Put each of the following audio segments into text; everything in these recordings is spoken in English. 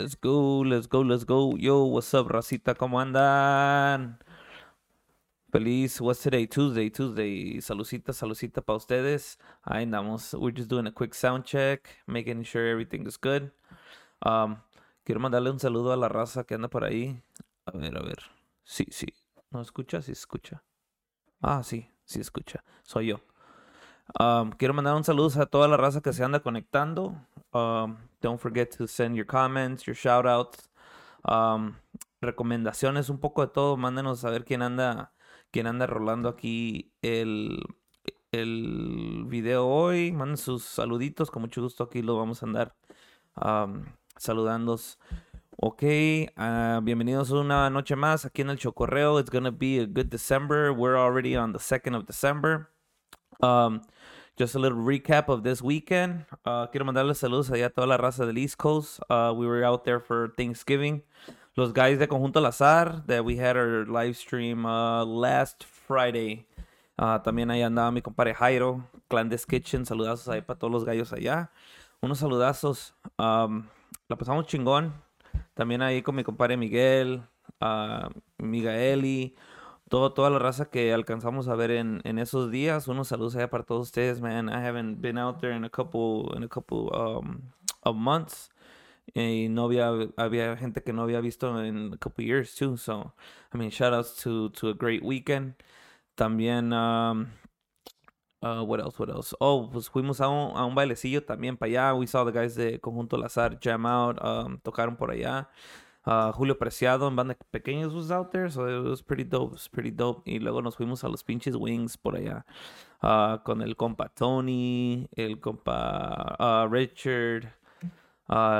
let's go, let's go, let's go. Yo, what's up, racita? ¿Cómo andan? Feliz, what's today? Tuesday, Tuesday. Salucita, salucita para ustedes. Ahí andamos. We're just doing a quick sound check, making sure everything is good. Um, quiero mandarle un saludo a la raza que anda por ahí. A ver, a ver. Sí, sí. ¿No escucha? Sí escucha. Ah, sí, sí escucha. Soy yo. Um, quiero mandar un saludo a toda la raza que se anda conectando. Um, don't forget to send your comments, your shout outs, um, recomendaciones, un poco de todo. Mándenos a ver quién anda, quién anda rolando aquí el, el video hoy. Manden sus saluditos, con mucho gusto aquí lo vamos a andar um, saludando. Ok, uh, bienvenidos una noche más aquí en el Chocorreo. It's gonna be a good December. We're already on the 2nd of December. Um, just a little recap of this weekend. Uh, quiero mandarles saludos allá a toda la raza del East Coast. Uh, we were out there for Thanksgiving. Los guys de Conjunto Al Azar, that we had our live stream uh, last Friday. Uh, también ahí andaba mi compadre Jairo, Clandes Kitchen. Saludazos ahí para todos los gallos allá. Unos saludazos. Um, la pasamos chingón. También ahí con mi compadre Miguel, uh, Migaeli todo, toda la raza que alcanzamos a ver en, en esos días. Unos saludos allá para todos ustedes, man. I haven't been out there in a couple, in a couple um, of months. Y no había, había gente que no había visto en a couple years too. So, I mean, shout outs to, to a great weekend. También, um, uh, what else, what else? Oh, pues fuimos a un, a un bailecillo también para allá. We saw the guys de Conjunto Lazar jam out, um, tocaron por allá. Julio Preciado en banda pequeños was out there, so it was pretty dope, it was pretty dope. Y luego nos fuimos a los pinches Wings por allá uh, con el compa Tony, el compa uh, Richard,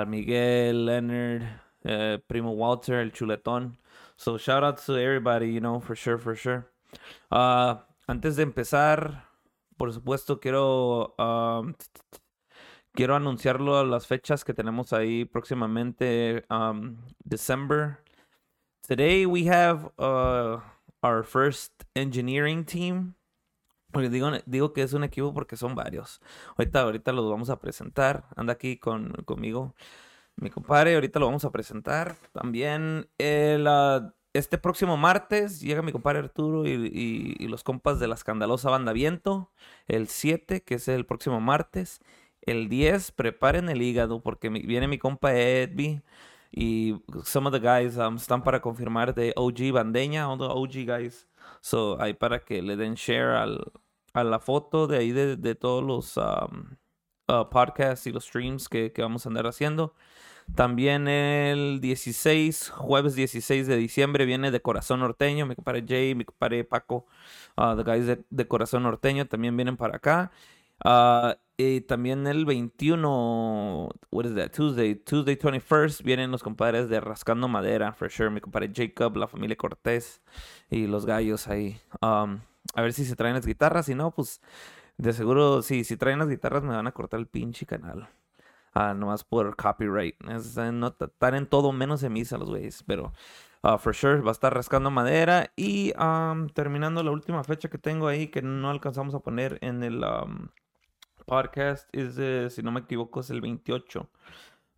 Miguel, Leonard, eh, Primo Walter, el chuletón. So shout out to everybody, you know, for sure, for sure. antes de empezar, por supuesto, quiero quiero anunciarlo las fechas que tenemos ahí próximamente. Um, December. Today we have uh, our first engineering team. Digo, digo que es un equipo porque son varios. Ahorita, ahorita los vamos a presentar. Anda aquí con, conmigo mi compadre. Ahorita lo vamos a presentar. También el, uh, este próximo martes llega mi compadre Arturo y, y, y, los compas de la escandalosa banda Viento. El 7, que es el próximo martes. El 10, preparen el hígado porque viene mi compa Edby y some of the guys um, están para confirmar de OG Bandeña, OG guys. So, ahí para que le den share al, a la foto de ahí de, de todos los um, uh, podcasts y los streams que, que, vamos a andar haciendo. También el 16, jueves 16 de diciembre, viene de Corazón Norteño. Mi compadre Jay, mi compadre Paco, uh, the guys de, de Corazón Norteño también vienen para acá. Uh, y también el 21, what is that? Tuesday, Tuesday 21st, vienen los compadres de Rascando Madera, for sure. Mi compadre Jacob, la familia Cortés y los gallos ahí. Um, a ver si se traen las guitarras. Si no, pues de seguro, sí, si traen las guitarras me van a cortar el pinche canal. Ah, nomás por copyright. Es, no, están en todo menos en misa los güeyes. Pero, uh, for sure, va a estar rascando madera. Y um, terminando la última fecha que tengo ahí, que no alcanzamos a poner en el. Um, podcast es, si no me equivoco, es el 28.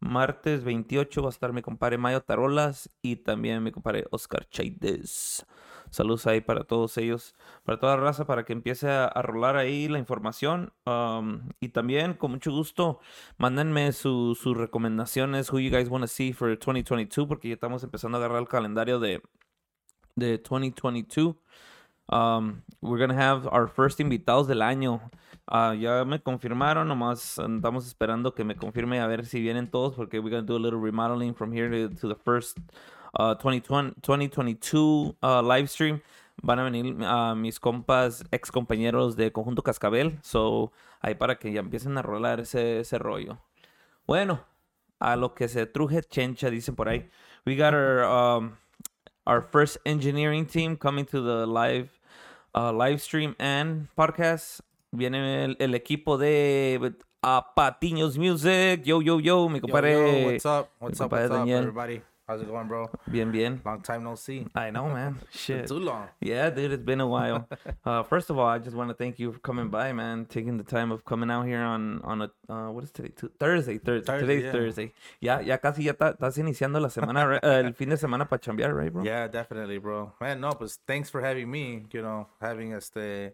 Martes 28 va a estar mi compadre Mayo Tarolas y también mi compadre Oscar Chaides. Saludos ahí para todos ellos, para toda la raza, para que empiece a, rolar ahí la información. Um, y también, con mucho gusto, mándenme sus recomendaciones, who you guys want to see for 2022, porque ya estamos empezando a agarrar el calendario de, de 2022. Um, we're gonna have our first invitados del año. Uh, ya me confirmaron, nomás estamos esperando que me confirme a ver si vienen todos, porque we're gonna do a little remodeling from here to, the first uh, 2020, 2022 uh, live stream. Van a venir uh, mis compas, ex compañeros de Conjunto Cascabel. So, ahí para que ya empiecen a rolar ese, ese rollo. Bueno, a lo que se truje chencha, dicen por ahí. We got our. Um, our first engineering team coming to the live uh, live stream and podcast. Viene el, el equipo de uh, Patiños Music. Yo, yo, yo, mi compadre. Yo, yo, what's up? What's up? What's up, everybody? How's it going, bro? Bien, bien. Long time no see. I know, man. Shit. Too long. Yeah, dude, it's been a while. Uh, first of all, I just want to thank you for coming by, man. Taking the time of coming out here on on a uh, what is today? Thursday, Thursday. Thursday, Today's yeah. Thursday. Yeah, ya casi ya estás iniciando la semana, right? Uh, el fin de semana para chambear, right, bro? Yeah, definitely, bro. Man, no, but thanks for having me. You know, having us the.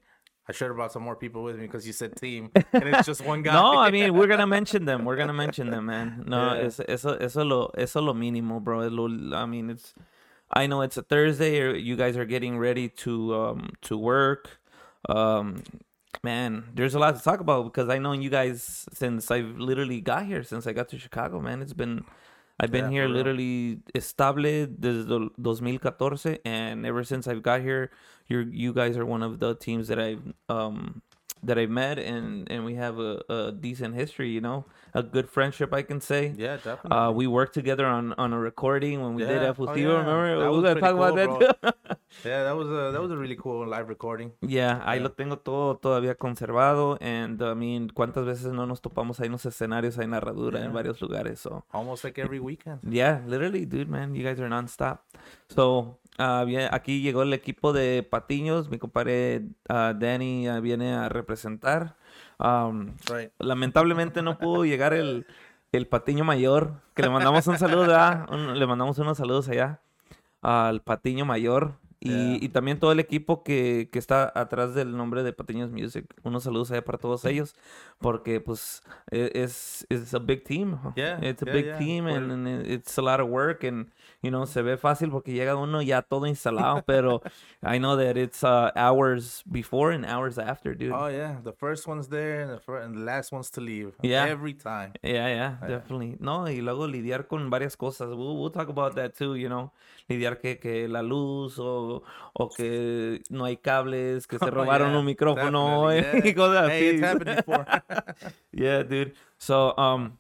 I should have brought some more people with me because you said team, and it's just one guy. No, I mean we're gonna mention them. We're gonna mention them, man. No, Yeah. es, eso, eso lo, eso lo mínimo, bro. Lo- I mean, it's. I know it's a Thursday. You guys are getting ready to um to work. Um, man, there's a lot to talk about because I know you guys since I've literally got here since I got to Chicago, man. It's been. I've been Yeah, here literally estable desde 2014, and ever since I've got here, you're you guys are one of the teams that I've um that I've met, and and we have a, a decent history, you know, a good friendship, I can say. Yeah, definitely. Uh, we worked together on on a recording when we did Yeah. Efusivo. Oh, yeah. Remember? That we was talk about that. yeah, that was a that was a really cool live recording. Yeah, ahí Yeah. lo tengo todo todavía conservado. And I mean, ¿cuántas veces no nos topamos ahí en los escenarios, ahí en Herradura, en varios lugares? So, Almost like every weekend. yeah, literally, dude, man, you guys are non-stop. So, ah, bien, aquí llegó el equipo de Patiños. Mi compadre ah, Danny ah, viene a representar. Um, Right. lamentablemente no pudo llegar el, el Patiño Mayor, que le mandamos un saludo. Un- le mandamos unos saludos allá al Patiño Mayor. Y, Yeah. y también todo el equipo que, que está atrás del nombre de Patiños Music. Unos saludos allá para todos ellos. Porque, pues, e- es es a big team. Yeah, It's a yeah, big yeah. team and, and it's a lot of work. And, you know, se ve fácil porque llega uno ya todo instalado. pero I know that it's uh, hours before and hours after, dude. Oh yeah, the first one's there and the first, and the last one's to leave. Yeah. every time. Yeah, yeah, definitely. No, y luego lidiar con varias cosas. We'll, we'll talk about that too, you know. Lidiar que, que la luz o, o que no hay cables, que se Oh, robaron yeah, un micrófono y cosas Hey, it's happened before. yeah, dude. So, um,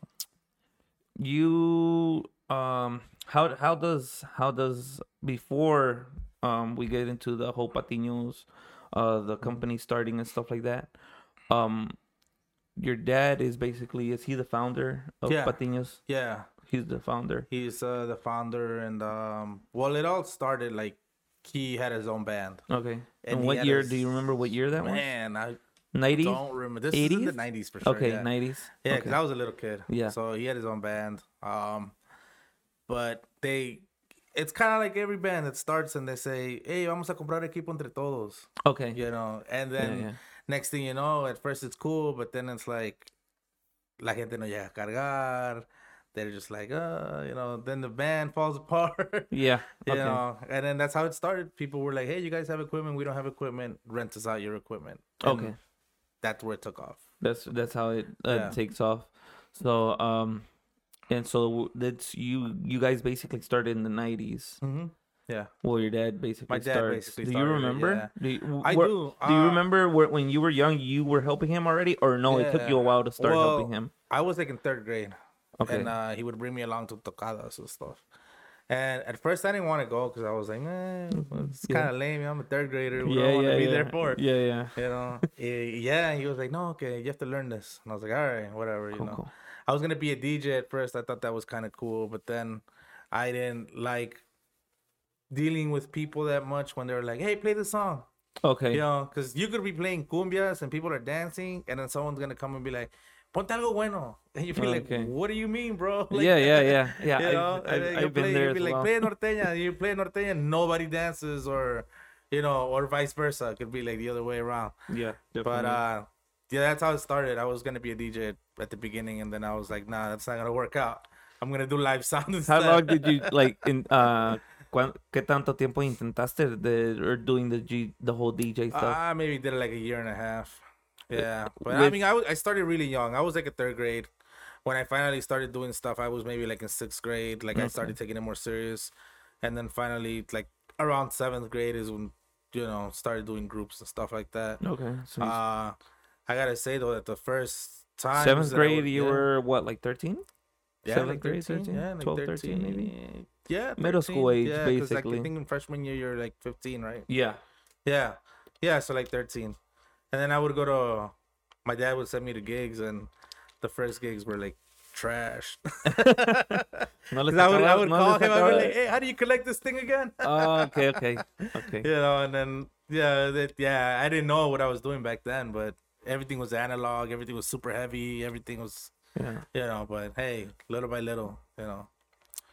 you, um, how how does how does before um we get into the whole Patiños, uh, the company starting and stuff like that, um, your dad is basically is he the founder of Yeah. Patiños? yeah, He's the founder. he's uh, the founder, and um, well, it all started like he had his own band. Okay. And, And what year? his- Do you remember what year that was? Man, I 90s? don't remember. This is in the 80s? nineties for sure. Okay, yeah. 90s. Yeah, okay. because I was a little kid. Yeah. So he had his own band. Um, but they, it's kind of like every band that starts and they say, "Hey, vamos a comprar equipo entre todos," okay. you know. And Yeah, then yeah. next thing you know, at first it's cool, but then it's like, la gente no llega a cargar. They're just like, uh, you know. Then the band falls apart. Yeah. You Okay. know, and then that's how it started. People were like, "Hey, you guys have equipment? We don't have equipment. Rent us out your equipment." And Okay. that's where it took off. That's that's how it uh, Yeah. takes off. So um, and so that's you you guys basically started in the 90s. Mm-hmm. Yeah. Well, your dad basically My dad starts. basically do you started it, remember? yeah. Do you, I where- do. Do you uh, remember where, when you were young, you were helping him already, or no? It took you a while to start helping him. I was like in third grade, Okay. and uh, he would bring me along to tocadas and stuff. And at first, I didn't want to go because I was like, man, it's kind of lame. I'm a third grader. What yeah, do I want yeah, to be yeah. there for? Yeah, yeah. You know? Yeah. And he was like, no, okay, you have to learn this. And I was like, all right, whatever. You Cool, know? cool. I was gonna be a DJ at first. I thought that was kind of cool, but then I didn't like dealing with people that much when they were like, "Hey, play the song," Okay. you know, because you could be playing cumbias and people are dancing, and then someone's gonna come and be like, "Ponte algo bueno," and you feel Okay. like, "What do you mean, bro?" Like, yeah, yeah, yeah, yeah. you I've- I've, then I've, you been there you'd be like, well. "Play norteña," you play norteña, nobody dances, or you know, or vice versa. It could be like the other way around. Yeah, But uh yeah, that's how it started. I was gonna be a DJ at, the beginning and then I was like, nah, that's not gonna work out. I'm gonna do live sound How long did you like in uh qué tanto tiempo intentaste de or doing the G the whole DJ stuff? I maybe did it like a year and a half. Yeah. But I with- mean I was- I started really young. I was like a third grade. When I finally started doing stuff, I was maybe like in sixth grade. Like I started taking it more serious. And then finally like around seventh grade is when you know, started doing groups and stuff like that. okay. So Uh I gotta say though that the first time seventh grade, you were what, like thirteen? Yeah, Seventh like grade, 13, 13? yeah, like 12, 13 maybe? Yeah, Middle school age, yeah, basically. Like, I think in freshman year you're like 15, right? Yeah. Yeah, yeah, so like 13, and then I would go to. My dad would send me to gigs, and the first gigs were like trash. No I would, I would no call him. I'd be like, "Hey, how do you collect this thing again?" Oh, okay, okay, okay. you know, and then yeah, that, yeah, I didn't know what I was doing back then, but everything was analog, everything was super heavy, everything was, Yeah. you know. But hey, little by little, you know.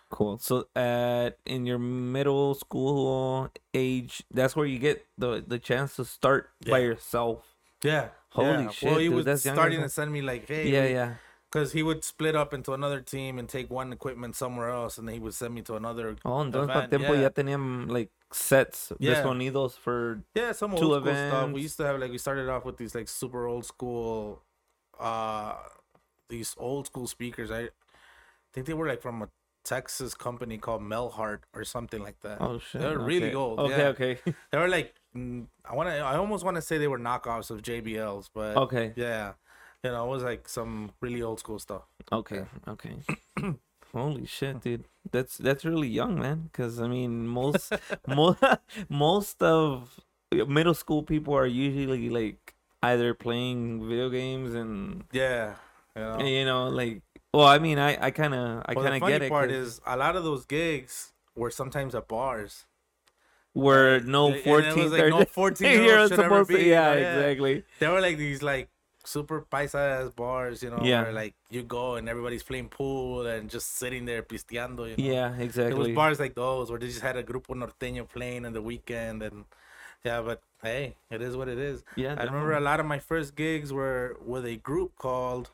Cool. So, at in your middle school age, that's where you get the the chance to start by yourself. Yeah. Holy yeah. shit, Well, he dude, was that's starting to send me like, hey, Yeah, yeah. because he would split up into another team and take one equipment somewhere else, and then he would send me to another. Oh, entonces para tiempo yeah. ya tenían like sets de Yeah. sonidos for. Yeah, some old Two school stuff. We used to have like we started off with these like super old school, uh, these old school speakers. I think they were like from a Texas company called Melhart or something like that. Oh shit. They're really old, Okay, yeah. okay, They were like mm, I want to. I almost want to say they were knockoffs of JBLs, but okay, yeah, you know, it was like some really old school stuff. okay, okay. Holy shit, dude. That's that's really young, man. Because I mean, most most most of middle school people are usually like either playing video games and Yeah, you know. you know like. Well, I mean, I I kind of I well, kind of get it. part 'cause is a lot of those gigs were sometimes at bars. where no 14, like no 13 14 year olds should ever to. be, Yeah, yeah. exactly. There were like these like super paisa ass bars, you know, Yeah. where like you go and everybody's playing pool and just sitting there pisteando. You know? Yeah, exactly. It was bars like those where they just had a grupo norteño playing in the weekend and yeah, but hey, it is what it is. Yeah, I remember a lot of my first gigs were with a group called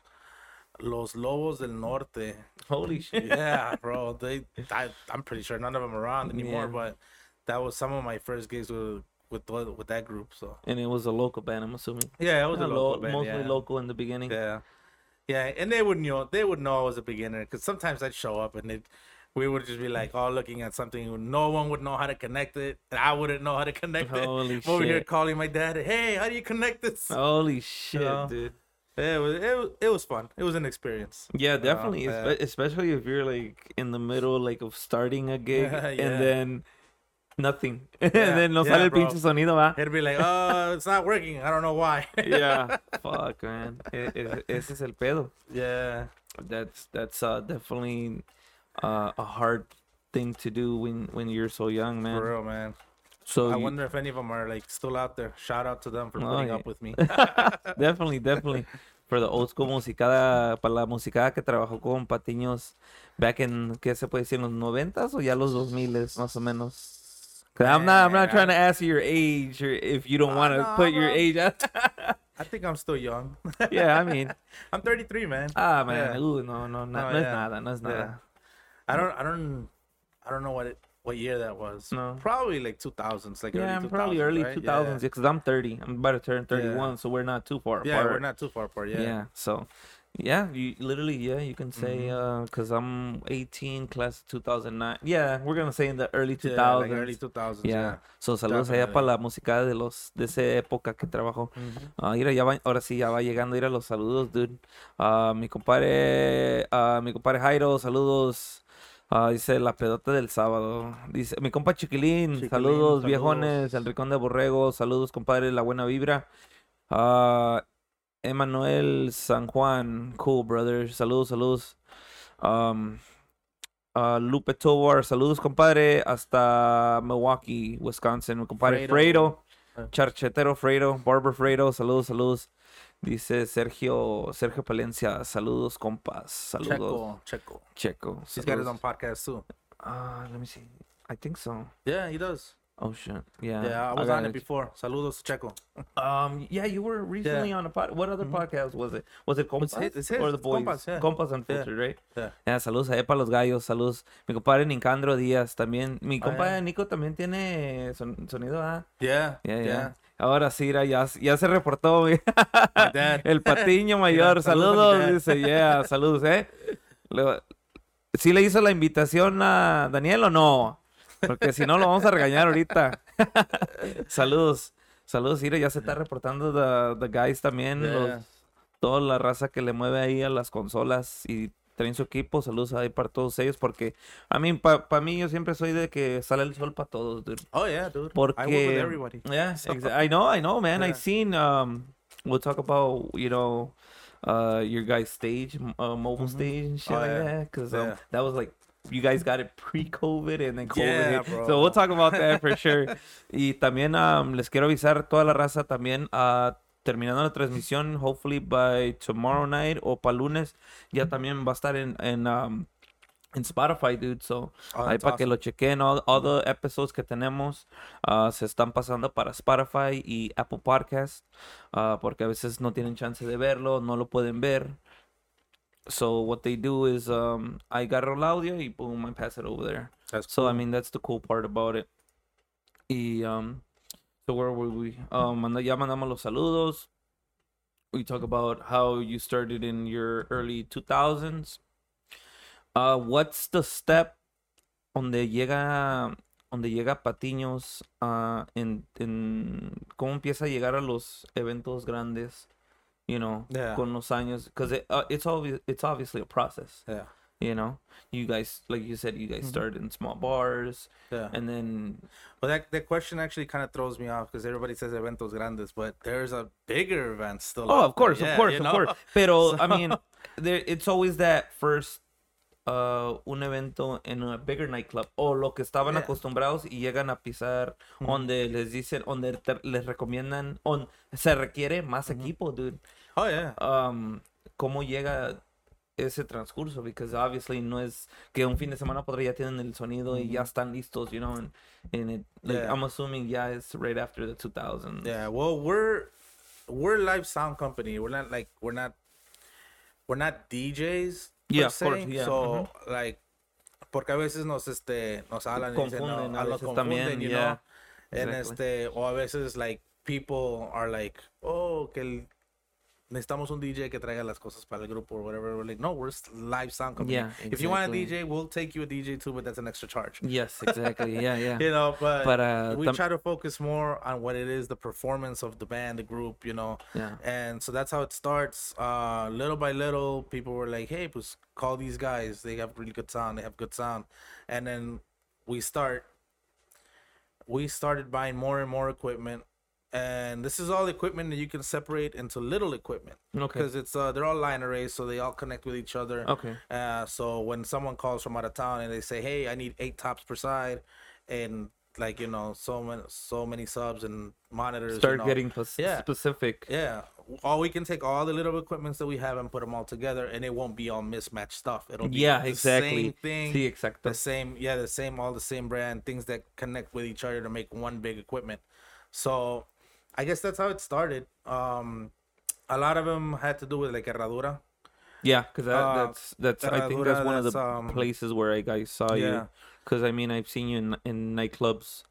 Los Lobos del Norte. Holy shit. Yeah, bro. They I, I'm pretty sure none of them are around anymore, Yeah. but that was some of my first gigs with with with that group. So And it was a local band, I'm assuming. yeah, it was a lo- local band, mostly yeah. local in the beginning. Yeah, yeah, and they would know they would know I was a beginner because sometimes I'd show up and it. We would just be like all looking at something. No one would know how to connect it, and I wouldn't know how to connect Holy it. Over here calling my dad, "Hey, how do you connect this?" Holy shit, know? dude. Yeah, it was it was it was fun. It was an experience. Yeah, definitely. yeah. Especially if you're like in the middle, like of starting a gig, Yeah. and then nothing, and then no yeah, sale el pinche sonido, va. It'd be like, "Oh, it's not working. I don't know why." Yeah, fuck, man. E- e- ese es el pedo. yeah, That's that's uh, definitely uh, a hard thing to do when when you're so young, man. for real, man. So I you- wonder if any of them are like still out there. Shout out to them for Oh, putting yeah. up with me. definitely, definitely. For the old school musicada, para la musicada que trabajó con Patiños back in, ¿qué se puede decir? ¿En los noventas o ya los dos miles, más o menos? 'Cause I'm not, I'm not trying to ask you your age or if you don't Ah, want to no, put your age out. I think I'm still young. yeah, I mean, I'm 33, man. ah, man, Yeah. ooh, no, no, no, No, no es yeah. nada, no es Yeah. nada. I don't, I don't, I don't know what it, what year that was. No. Probably like 2000s, like Yeah, early I'm 2000s, probably early right? 2000s because I'm 30. I'm about to turn 31, Yeah. so we're not too far Yeah, yeah apart. we're not too far apart. Yeah. Yeah, So, yeah, you literally, yeah, you can say, uh, because I'm 18, class of 2009. Yeah, we're gonna say in the early 2000s. Yeah, like early 2000s. Yeah. Yeah. So, saludos allá para la música de los de esa época que trabajó. Mhm. Ah, mira, ya va, ahora sí ya va llegando ir a los saludos, dude. Ah, mi compadre, ah, mi compadre Jairo, saludos. Ah, dice la pedota del sábado. Dice mi compa Chiquilín, Chiquilín, saludos, saludos. viejones, el Ricón de Borrego, saludos, compadre, la buena vibra. Ah, Emanuel San Juan, cool brother, saludos, saludos. Um, ah, Lupe Tovar, saludos, compadre, hasta Milwaukee, Wisconsin. Mi compadre Fredo. Fredo, Ah. Charchetero Fredo, Barber Fredo, saludos, saludos. Dice Sergio, Sergio Palencia, saludos, compas, saludos. Checo, Checo. Checo. He's got his saludos. own podcast too. Ah, let me see. I think so. Yeah, he does. Oh shit. Yeah. Yeah, I was on it before. Saludos, Checo. Um, yeah, you were recently on a pod. What other podcast was it? Was it Compas his- it's his, or the it's boys? Compas, yeah. Compas Unfiltered, right? Yeah. Yeah, saludos a para los gallos, saludos. Mi compadre Nicandro Díaz también. Mi Ah, compadre. Nico también tiene son- sonido, ah. Yeah, Yeah, yeah. Ahora sí, ya, ya se reportó el patiño mayor. saludos dice, yeah, saludos, ¿eh? Le- ¿Sí le hizo la invitación a Daniel o no? Porque si no, lo vamos a regañar ahorita. saludos, saludos, mira, ya se está reportando the, the guys también, Yeah. los- toda la raza que le mueve ahí a las consolas y traen su equipo. Saludos ahí para todos ellos, porque a mí, para mí, yo siempre soy de que sale el sol para todos, dude. Oh yeah, dude. I work with Porque everybody. yeah, So- I know, I know, man. Yeah. I've seen. Um, we'll talk about you know, uh your guys' stage, uh, mobile stage and shit Oh, like yeah. that? Because um, that was like you guys got it pre-COVID and then COVID. Yeah, hit. bro. So we'll talk about that for sure. y también um, les quiero avisar toda la raza también uh, terminando la transmisión, hopefully by tomorrow night o para lunes, ya también va a estar en, en, um, en Spotify, dude. So Oh, ahí para que lo chequen, all, all the episodes que tenemos uh, se están pasando para Spotify y Apple Podcast, uh, porque a veces no tienen chance de verlo, no lo pueden ver. So what they do is um, I agarro el audio y boom, I pass it over there. That's So I mean that's the cool part about it. Y um, so where were we? Um, ya mandamos los saludos. We talk about how you started in your early 2000s. Uh, what's the step donde llega donde llega Patiños uh, en, en cómo empieza a llegar a los eventos grandes, you know, Yeah. con los años, because it, uh, it's obvious it's obviously a process, yeah, you know. You guys, like you said, you guys Mhm. started in small bars, yeah. and then But that that question actually kind of throws me off because everybody says eventos grandes, but there's a bigger event still. oh, of course, there. of Yeah, course, of know? course. Pero I mean, there it's always that first. Uh, un evento en a bigger nightclub o lo que estaban Yeah. acostumbrados y llegan a pisar Mhm. donde les dicen donde te- les recomiendan on, se requiere más Ujú. equipo dude Oh yeah, um, cómo llega ese transcurso because obviously no es que un fin de semana podría ya tienen el sonido y ya están listos you know and, and it, like Yeah. I'm assuming yeah it's right after the 2000s yeah. Well, we're we're a live sound company. We're not like we're not we're not DJs. Yeah, of se. course, yeah, So like, porque a veces nos este nos hablan y dicen, Confunden no, a ah, nos veces también, confunden, you yeah. know. And Exactly. este, o a veces like people are like, oh, que el, necesitamos un DJ que traiga las cosas para el grupo or whatever. We're like, no, we're live sound company. Yeah, If you want a. DJ, we'll take you a DJ too, but that's an extra charge. yes exactly yeah yeah You know, but Para we try to focus more on what it is, the performance of the band, the group, you know. yeah And so that's how it starts. Uh, little by little, people were like, "Hey, pues call these guys. They have really good sound. They have good sound." And then we start. We started buying more and more equipment, and this is all equipment that you can separate into little equipment okay because it's uh they're all line arrays, so they all connect with each other. okay Uh, so when someone calls from out of town and they say, "Hey, I need eight tops per side," and like you know, so many so many subs and monitors, start know, getting pos- yeah. specific yeah, all we can take all the little equipments that we have and put them all together, and it won't be all mismatched stuff. It'll be yeah the exactly same thing, sí exacto the same, yeah, the same, all the same brand, things that connect with each other to make one big equipment. So, I guess that's how it started. Um, a lot of them had to do with like herradura. Yeah, because that, Uh, that's that's I think that's Herradura, one of the um, places where I guys saw you. Yeah. Because I mean, I've seen you in in nightclubs.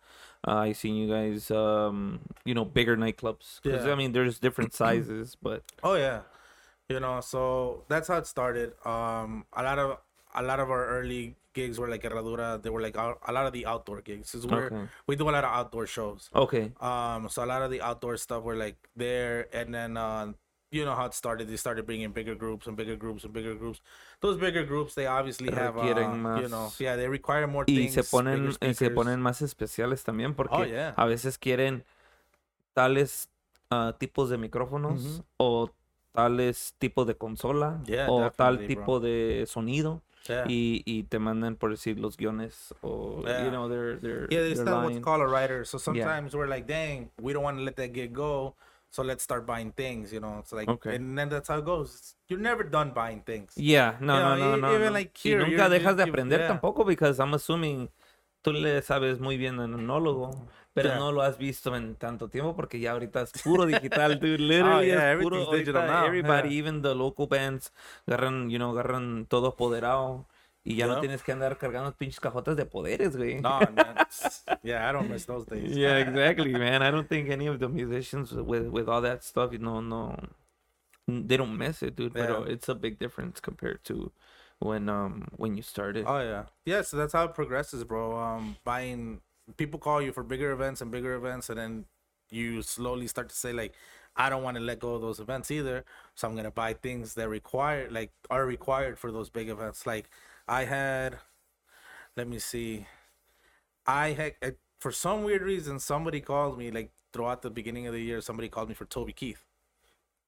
Uh, I seen you guys, um, you know, bigger nightclubs. Because Yeah. I mean, there's different sizes, but Oh yeah, you know. So that's how it started. Um, a lot of a lot of our early gigs were like herradura. They were like a lot of the outdoor gigs. Is where Okay. we do a lot of outdoor shows. okay, Um, so a lot of the outdoor stuff were like there, and then uh, you know how it started. They started bringing bigger groups and bigger groups and bigger groups. Those bigger groups, they obviously have, uh, you know, yeah, they require more y things. se ponen se ponen más especiales también porque Oh, yeah. a veces quieren tales ah, tipos de micrófonos o tales tipos de consola Yeah, o tal bro. tipo de sonido Yeah. y, y te mandan por decir los guiones o Yeah. you know they're they're Yeah, they still what's called a writer. So sometimes we're like, dang, we don't want to let that gig go. So let's start buying things, you know. It's like, Okay. and then that's how it goes. You're never done buying things. Yeah, no, You no, know, no, e- no. even no. like y here, nunca you're- dejas de aprender yeah. tampoco because I'm assuming tú le sabes muy bien en monólogo, pero Yeah. no lo has visto en tanto tiempo porque ya ahorita es puro digital, dude. Literally Oh, yeah, es puro digital now, everybody, yeah. even the local bands agarran, you know, agarran todo apoderado y ya no tienes que andar cargando pinches cajotas de poderes, güey. No, man. yeah, I don't miss those days. Yeah, exactly, man. I don't think any of the musicians with with all that stuff, you know, no, they don't miss it, dude. But it's a big difference compared to when um when you started. Oh yeah, yeah. So that's how it progresses, bro. Um, buying people call you for bigger events and bigger events, and then you slowly start to say like, I don't want to let go of those events either. So I'm gonna buy things that require like are required for those big events. Like I had, let me see, I had uh, for some weird reason somebody called me like throughout the beginning of the year. Somebody called me for Toby Keith.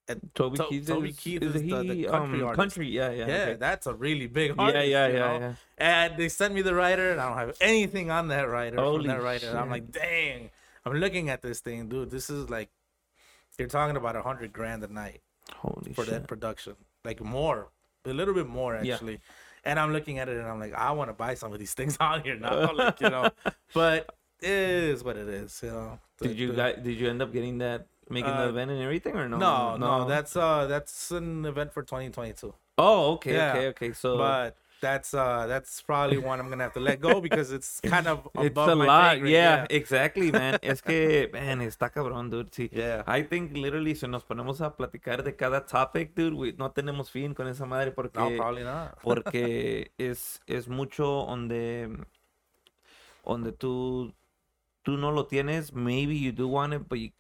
And Toby To- Keith. Toby is, Keith is is the- he, the country um, artist. country? Yeah, yeah. yeah, okay. that's a really big Yeah, artist. yeah, you yeah, know? yeah. And they sent me the writer, and I don't have anything on that writer Holy from that writer. I'm like, dang. I'm looking at this thing, dude. This is like, you're talking about a hundred grand a night Holy for shit. that production, like more, a little bit more Yeah. actually. And I'm looking at it, and I'm like, I want to buy some of these things on here now, like you know. But it is what it is, you know. The- Did you the- guys? Did you end up getting that, making the Uh, event and everything, or no? No, no, that's uh, that's an event for 2022. Oh, okay, Yeah. okay, okay. So but that's uh that's probably one I'm gonna have to let go because it's kind of it's a my lot. grade, Yeah, exactly, man. es que, man, está cabrón, dude. Sí. Yeah. I think literally si nos ponemos a platicar de cada topic, dude, we, no tenemos fin con esa madre porque No, probably not. porque es es mucho donde donde tú tú no lo tienes. Maybe you do want it, but you,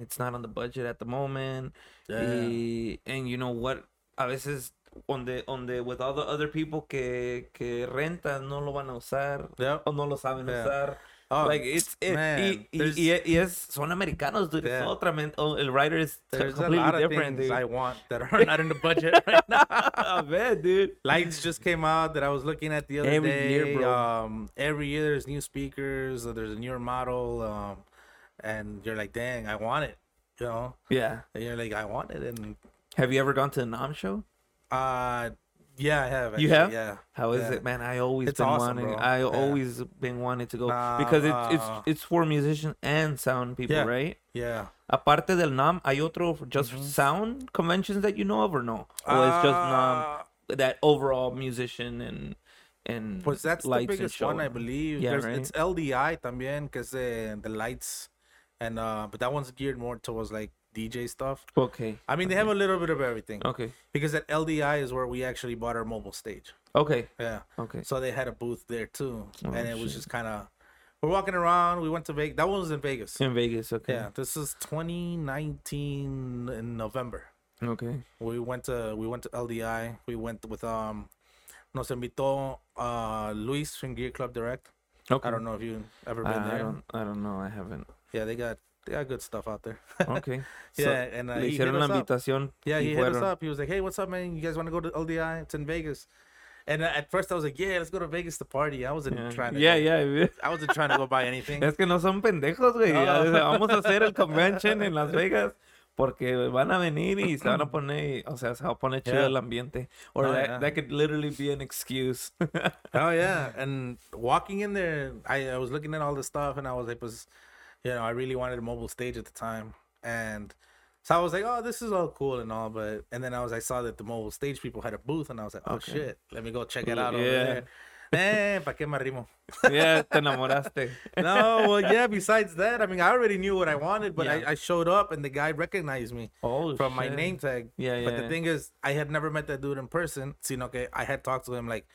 it's not on the budget at the moment. Yeah. Y, and you know what? A veces donde donde with all the other people que que rentan no lo van a usar Yep. o no lo saben Yeah. usar. Oh, like it's it, man, y, y, y- es son americanos, dude. Yeah. otra oh, el writer is There's a completely lot of different, things dude. I want that are not in the budget right now. I bet, dude. Lights just came out that I was looking at the other Every day. year, bro. Um, every year there's new speakers. Or there's a newer model. Um, and you're like, dang, I want it. You know, Yeah. and you're like, I want it. And Have you ever gone to a NAMM show? uh, yeah, I have. You have? Yeah. How is Yeah. it, man? I always It's been awesome, wanting. bro. I Yeah. always been wanting to go Nah, because it's uh, it's it's for musicians and sound people, Yeah. right? Yeah. Aparte del NAMM, hay otro just Mm-hmm. sound conventions that you know of or no? Or it's just NAMM Uh, that overall musician and and Pues that's the biggest one. I believe. Yeah, There's, right? It's LDI también, because the, the lights, and uh, but that one's geared more towards like DJ stuff. Okay. I mean, they have a little bit of everything. Okay. Because at LDI is where we actually bought our mobile stage. Okay. Yeah. Okay. So they had a booth there too, Oh, and it was just kind of we're walking around. We went to Vegas. That one was in Vegas. In Vegas. Okay. Yeah. This is 2019 in November. Okay. We went to we went to LDI. We went with um nos invitó uh Luis from Gear Club Direct. Okay. I don't know if you ever I, been I there. don't. I don't know. I haven't. Yeah, they got they got good stuff out there. Okay. So, yeah, and uh, le he hit hicieron la us up. invitación. Yeah, he hit us up. He was like, "Hey, what's up, man? You guys want to go to LDI? It's in Vegas." And uh, at first, I was like, "Yeah, let's go to Vegas to party." I wasn't Yeah. trying to. Yeah, yeah. I wasn't trying to go buy anything. Es que no son pendejos, güey. No. Vamos a hacer el convention en Las Vegas porque van a venir y se van a poner, o sea, se va a poner chido Yeah. el ambiente. Or that, yeah. that could literally be an excuse. oh yeah, and walking in there, I, I was looking at all the stuff, and I was like, "Was, you know, I really wanted a mobile stage at the time, and." So I was like, "Oh, this is all cool and all," but and then I was I saw that the mobile stage people had a booth, and I was like, "Oh Okay. shit, let me go check it out over yeah. there." Eh, pa qué me arrimo? yeah, te enamoraste. no, well, yeah. Besides that, I mean, I already knew what I wanted, but Yeah. I, I showed up and the guy recognized me Oh, from my name tag. Yeah, yeah. But the thing is, I had never met that dude in person. Sino que I had talked to him like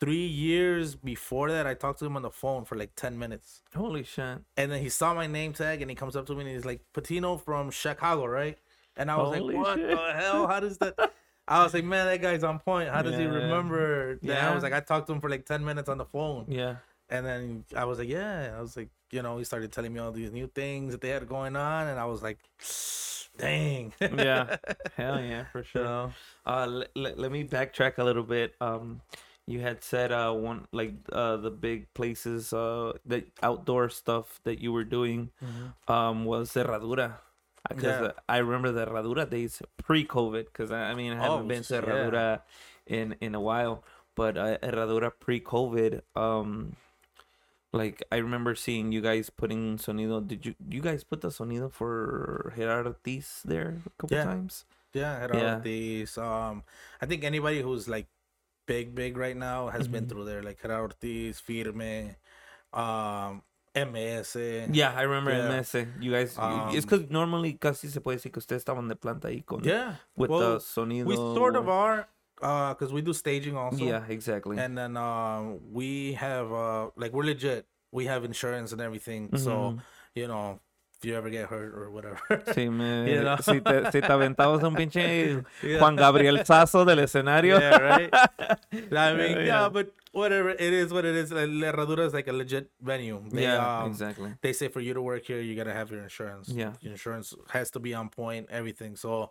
three years before that. I talked to him on the phone for like ten minutes, Holy shit. and then he saw my name tag and he comes up to me and he's like, "Patino from Chicago, right?" And I was Holy like, "What shit. the hell? How does that?" I was like, "Man, that guy's on point. How does he remember?" that?" I was like, I talked to him for like ten minutes on the phone. Yeah. And then I was like, yeah. I was like, you know, he started telling me all these new things that they had going on, and I was like, dang. Yeah. Hell yeah, for You sure. know? Uh, let, let, let me backtrack a little bit. Um, you had said uh one like uh the big places uh the outdoor stuff that you were doing um was Herradura. Because Yeah. uh, I remember the Herradura days pre-COVID. Because I, I mean I haven't Oh, been to yeah. In in a while, but uh, Herradura pre-COVID. Um, like I remember seeing you guys putting sonido. Did you you guys put the sonido for Gerardo Ortiz there a couple Yeah. times? Yeah, Yeah. Ortiz. Um, I think anybody who's like big, big right now has been Mhm. through there, like Gerardo Ortiz, Firme, um, MS. Yeah, I remember Yeah. MS. You guys, it's Um, because normally casi se puede decir que ustedes estaban de planta ahí con Yeah. with well, the sonido. we sort of are, uh, because we do staging also. Yeah, exactly. and then um we have uh like we're legit we have insurance and everything so Mhm. you know you ever get hurt or whatever Sí, me, You know? si, te, si te aventabas un pinche Yeah. Juan Gabriel Sazo del escenario. yeah right i mean Yeah, yeah, but whatever it is what it is La herradura is like a legit venue they, yeah, um, exactly. they say for you to work here you gotta have your insurance Yeah. your insurance has to be on point everything so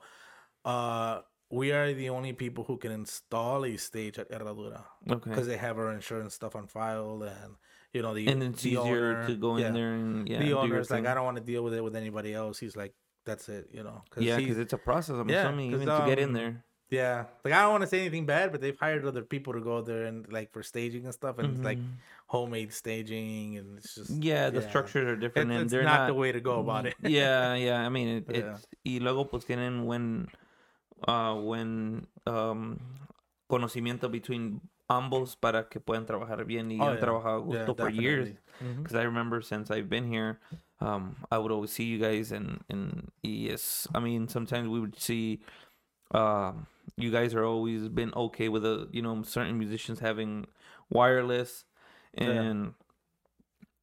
uh, we are the only people who can install a stage at Herradura Okay. because they have our insurance stuff on file and you know the And it's the easier owner- to go in yeah. there and yeah, the owner's like, thing. I don't want to deal with it with anybody else. He's like, that's it, you know. Cause yeah, because it's a process. I'm Yeah, assuming even to get in um, there. yeah, like I don't want to say anything bad, but they've hired other people to go there and like for staging and stuff, and it's like Mhm. homemade staging, and it's just Yeah, the yeah. structures are different, and they're not, not, the way to go about it. yeah, yeah. I mean, it, Yeah. it's y luego pues tienen buen, uh, when um, conocimiento between ambos para que puedan trabajar bien y Oh, han yeah. trabajado a Yeah, gusto for years. Mhm. Because I remember since I've been here, um, I would always see you guys, and and yes, I mean sometimes we would see, um, you guys are always been okay with a you know certain musicians having wireless, Yeah. and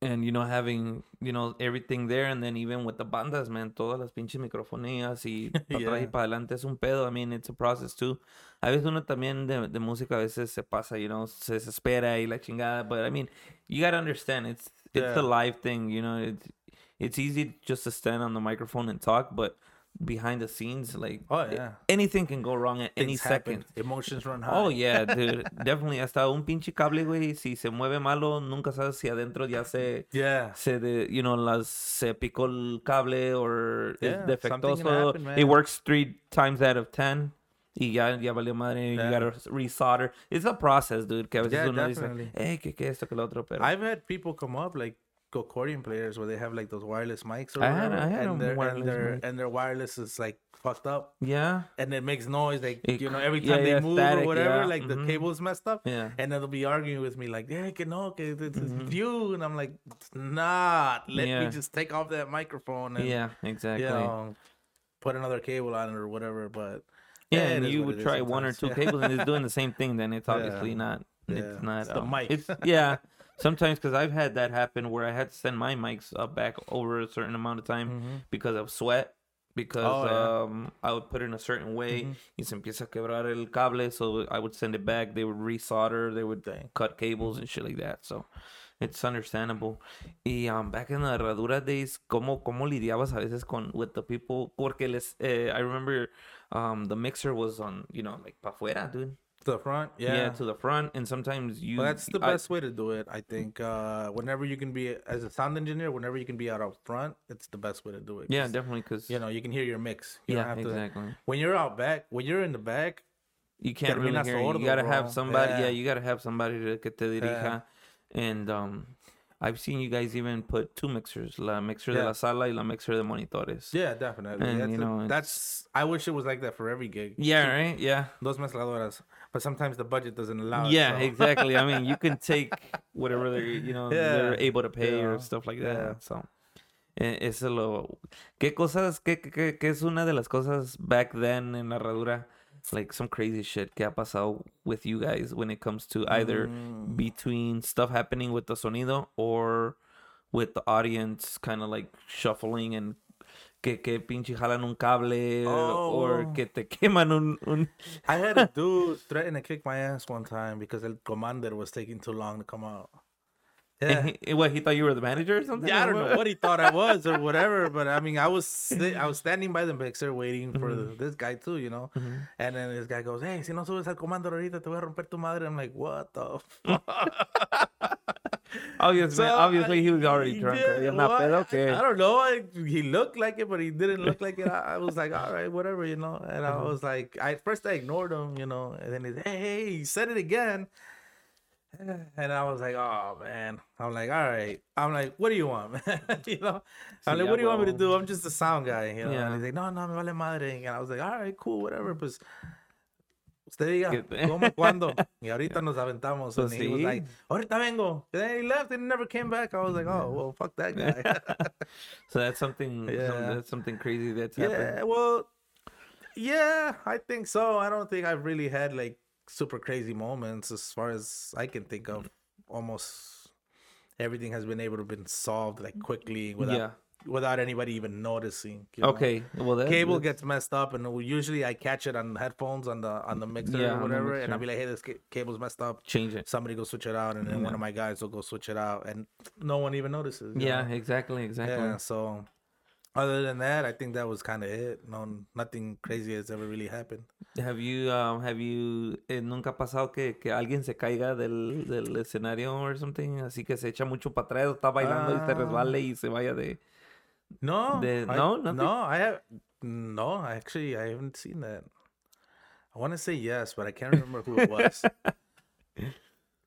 and you know having you know everything there, and then even with the bandas, man, todas las pinches microfonías y para atrás y Yeah. para adelante es un pedo. I mean, it's a process too. A veces uno también de, de música a veces se pasa, you know, se desespera y la chingada. But I mean, you gotta understand, it's it's the Yeah. live thing, you know. It's it's easy just to stand on the microphone and talk, but behind the scenes, like Oh yeah, anything can go wrong at any happen. second. Emotions run oh, high. Oh yeah, dude, definitely. Hasta un pinche cable, güey, si se mueve malo, nunca sabes si adentro ya se yeah. se de, you know, las se picó el cable or Yeah, es defectuoso. happen, it works three times out of ten. Y ya, ya valió madre, Yeah. you gotta resolder. It's a process, dude, que a veces Yeah, uno dice, definitely. hey, que, que esto, que lo otro, pero... I've had people come up like accordion players where they have like those wireless mics or I had- whatever, I had and, their, wireless and their mic. and their wireless is like fucked up yeah, and it makes noise like It you know every time yeah, they move static, or whatever yeah, like mhm. the cable's messed up yeah. and then they'll be arguing with me like yeah que no que it's, Mhm. you and I'm like it's not let Yeah. me just take off that microphone and Yeah, exactly. you know put another cable on it or whatever but Yeah, and you would try one or two. Yeah. cables and it's doing the same thing. Then it's Yeah. obviously not. Yeah. It's not. It's the mic. It's yeah. Sometimes because I've had that happen where I had to send my mics up back over a certain amount of time Mhm. because of sweat. Because Oh, yeah. um, I would put it in a certain way Mhm. y se empieza a quebrar el cable, so I would send it back. They would resolder, they would Dang. cut cables and shit like that. So it's understandable. Y um, back in the herradura days, ¿cómo, cómo lidiabas a veces con with the people? Porque les, eh, I remember um, the mixer was on, you know, like pa fuera, dude. To the front Yeah. yeah, to the front, and sometimes you. Well, that's the I- best way to do it. I think uh, whenever you can be as a sound engineer, whenever you can be out up front, it's the best way to do it. Yeah, definitely, because you know you can hear your mix. You yeah, don't have to. exactly. When you're out back, when you're in the back, You can't really hear. You gotta have somebody. Yeah. Yeah. you gotta have somebody to, que te dirija. And um, I've seen you guys even put two mixers, la mixer de la sala y la mixer de monitores. yeah, definitely. And, that's, you know, it's- that's. I wish it was like that for every gig. Yeah, right. Yeah. Dos mezcladoras, but sometimes the budget doesn't allow. Yeah, it, so. exactly. I mean, you can take whatever they're, you know, they're able to pay or stuff like that. yeah. So, eso lo. ¿Qué cosas, qué- qué, qué es una de las cosas back then en la herradura? Like some crazy shit que ha pasado with you guys when it comes to either Mm. between stuff happening with the sonido or with the audience kind of like shuffling and que, que pinche jalan un cable or Oh. que te queman un, un I had a dude threaten to kick my ass one time because el commander was taking too long to come out. Yeah. And he, what he thought you were the manager or something? Yeah, I don't know what he thought I was or whatever, but I mean, I was I was standing by the mixer waiting for Mm-hmm. the, this guy too, you know. And then this guy goes, "Hey, si no subes al comando ahorita, te voy a romper tu madre." I'm like, "What the?" Fuck? Obviously, So, obviously he was I- already drunk. yeah, right? Not well, pedo, I, I don't know. I, he looked like it, but he didn't look like it. I, I was like, "All right, whatever," you know. And I uh-huh. was like, I at first I ignored him, you know. And then he's, "Hey, hey," he said it again. And I was like, oh man. I'm like, all right. I'm like, what do you want, man? you know? I'm like, what do you want me to do? I'm just a sound guy, you know. Yeah. And he's like, no, no, me vale madre. And I was like, all right, cool, whatever. Pues, usted diga, ¿cómo, cuándo? Y ahorita nos aventamos. Pues and he was like, ahorita vengo. And then he left and never came back. I was like, oh, well, fuck that guy. So that's something. some- Yeah. that's something crazy that's happened. yeah, well, yeah, I think so. I don't think I've really had like super crazy moments as far as I can think of. Mm. Almost everything has been able to been solved like quickly without Yeah. Without anybody even noticing. you know? Okay. Well, that, Cable that's- gets messed up, and usually I catch it on headphones on the on the mixer Yeah, or the whatever, and I'll be like, "Hey, this ca- cable's messed up." change it. Somebody go switch it out, and then one of my guys will go switch it out, and no one even notices. you Yeah. know? Exactly. Exactly. Yeah, so Other than that, I think that was kind of it. No, nothing crazy has ever really happened. Have you, um, have you, eh, nunca ha pasado que, que alguien se caiga del, del escenario or something? Así que se echa mucho para atrás, está bailando y se Ah. resbale y se vaya de... No, The- I- no? Nothing? no. I have no. Actually, I haven't seen that. I want to say yes, but I can't remember who it was.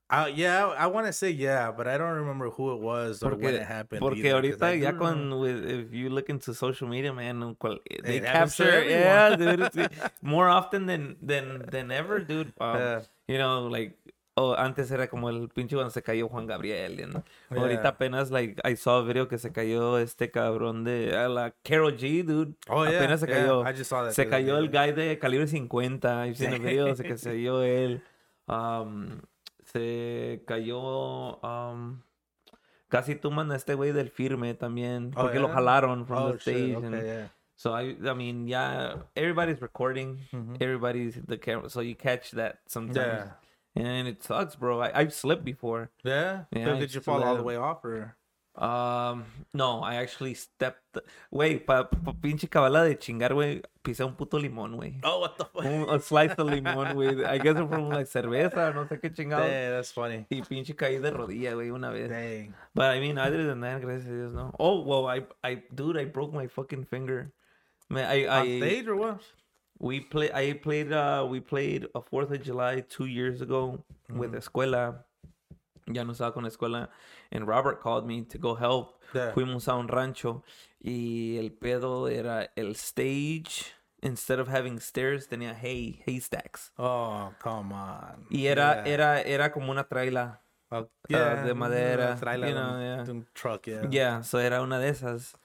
Uh, yeah, I want to say yeah, but I don't remember who it was or when it happened. porque either, ahorita ya con, with, if you look into social media, man, they It capture, yeah, dude, more often than, than, than ever, dude. Um, Yeah. You know, like, oh, antes era como el pinche cuando se cayó Juan Gabriel. and Ahorita Yeah. apenas, like, I saw a video que se cayó este cabrón de la Carol G, dude. Oh yeah, apenas se yeah, cayó. I just saw that. Se cayó el guy de calibre 50. I've seen the video. Se que se cayó él. Um, se cayó. Um, casi tumban a este güey del firme también. Oh, Porque lo yeah? jalaron from Oh the stage. Okay, and- yeah. so I, I mean, yeah, everybody's recording. Mhm. Everybody's the camera. So you catch that sometimes. Yeah. And it sucks, bro. I, I've slipped before. Yeah. Yeah, But did you fall all the way off or? Um, no, I actually stepped. Güey, pa, pa pinche cabala de chingar, güey, pisé un puto limón, güey. Oh, what the fuck? Un, a slice of limón, güey. I guess from like cerveza, no sé qué chingado. Dang, that's funny. Y pinche caí de rodilla, güey, una vez. Dang. But I mean, other than that, gracias a Dios, no. Oh, well, I, I, dude, I broke my fucking finger. Man, I, On I, stage or what? We play, I played, uh, we played a Fourth of July two years ago with Escuela. Ya no estaba con Escuela. And Robert called me to go help. Yeah. Fuimos a un rancho y el pedo era el stage. Instead of having stairs, tenía hay, haystacks. Oh, come on. Y era, Yeah. era, era como una traila. Oh, de madera, trailer, you know, un- yeah. un truck, yeah. Yeah, so era una de esas.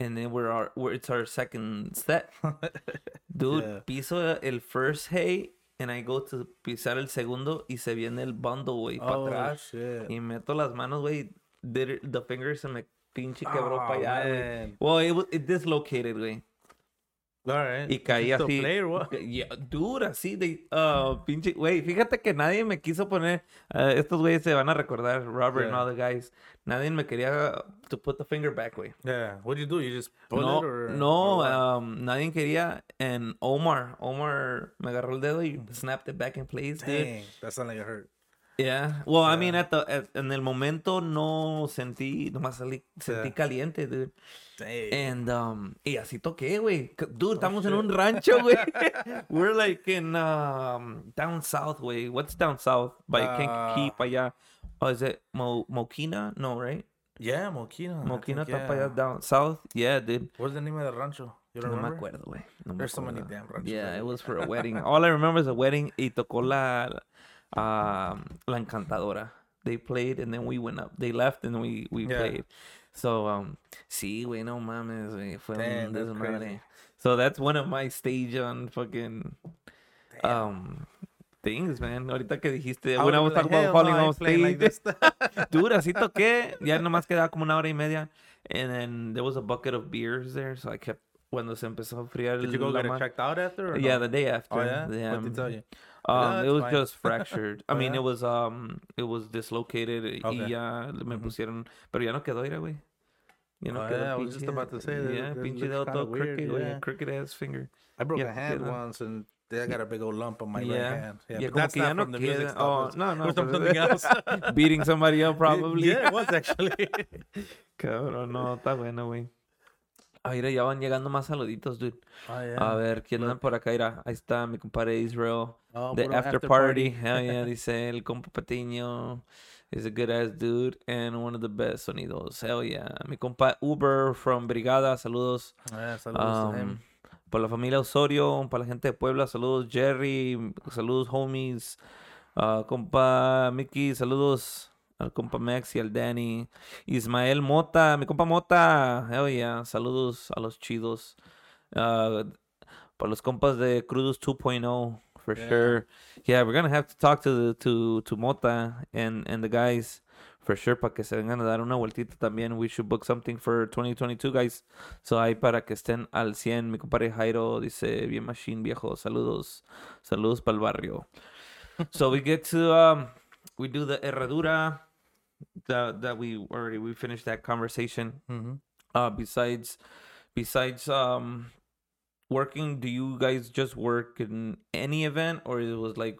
And then we're our, we're, it's our second set. Dude, Yeah. piso el first hay and I go to pisar el segundo y se viene el bundle, güey, para Oh, atrás. shit. Y meto las manos, güey. The finger se me pinche quebró Oh, para allá. Well, it, was, it dislocated, güey. Right. Y caí así. Yeah, dude, así de. ah, pinche. Güey, fíjate que nadie me quiso poner. ah, estos güeyes se van a recordar, Robert and Yeah. all the guys. Nadie me quería to put the finger back, güey. Yeah. What do you do? You just pull No, it or no, or um, nadie quería. And Omar, Omar me agarró el dedo y snapped it back in place, dude. Dang, that sounded like it hurt. Yeah. Well, I mean, at the, at- en el momento no sentí, nomás salí, sentí Yeah. caliente, dude. And, um, y así toqué, güey. Dude, estamos en shit. un rancho, güey. We're like in, um, down south, güey. What's down south? By Kankakee, Ah. para allá. Oh, is it Mo Mokina? No, right? yeah, Mokina think, está para allá down south. Yeah, dude. What's the name of the rancho? You don't No me remember? acuerdo, güey. No me There's so many acuerdo. damn ranchos. Yeah, it was for a wedding. All I remember is a wedding y tocó la, um, la encantadora. They played and then we went up. They left and we, we Yeah. played. So, um, sí, güey, no mames, güey. Fue Damn, un desmadre. crazy. So that's one of my stage on fucking, um, things, man. Ahorita que dijiste, when I was talking about "Hell falling no, off playing like stage. this." Dude, así toqué. Ya nomás quedaba como una hora y media. And then there was a bucket of beers there, so I kept, cuando se empezó a enfriar Did you go get it checked out after? Yeah, no? the day after. Oh yeah. Yeah, What did they tell you? Um, Yeah, it was fine. just fractured. I mean, it was um, it was dislocated y Okay. ya me Mhm. pusieron, pero ya no quedó, era güey. Ya no Oh, yeah, I was just about to say that- Yeah, pinche dedo todo crooked, yeah. crooked ass finger. I broke Yeah, a hand queda. once, and I got a big old lump on my Yeah. right hand. Yeah, Yeah, but that's not no from the music stuff. Oh, was- no, no, was from something else. Beating somebody up probably. Yeah, it was actually. Cabrón, no, está bueno, güey. Ah, mira, ya van llegando más saluditos, dude. oh, yeah. A ver, ¿quién anda por acá? Mira, ahí está mi compadre Israel. Oh, The after, party. Hell yeah, dice el compa Patiño. Is a good ass dude and one of the best sonidos. Hell yeah. Mi compa Uber from Brigada, saludos. Yeah, saludos him. Um, para la familia Osorio, para la gente de Puebla, saludos Jerry, saludos homies. Ah, compa Mickey, saludos al compa Max y al Danny. Ismael Mota, mi compa Mota. Hell yeah, saludos a los chidos. Ah, para los compas de Crudos 2.0, for Yeah. sure. Yeah, we're gonna have to talk to the, to to Mota and and the guys for sure para que se vengan a dar una vueltita también. We should book something for 2022, guys. So ahí para que estén al 100. Mi compadre Jairo dice, bien machine viejo, saludos. Saludos para el barrio. so we get to um we do the herradura that that we already we finished that conversation. Mhm. Uh besides besides um working, do you guys just work in any event, or it was like,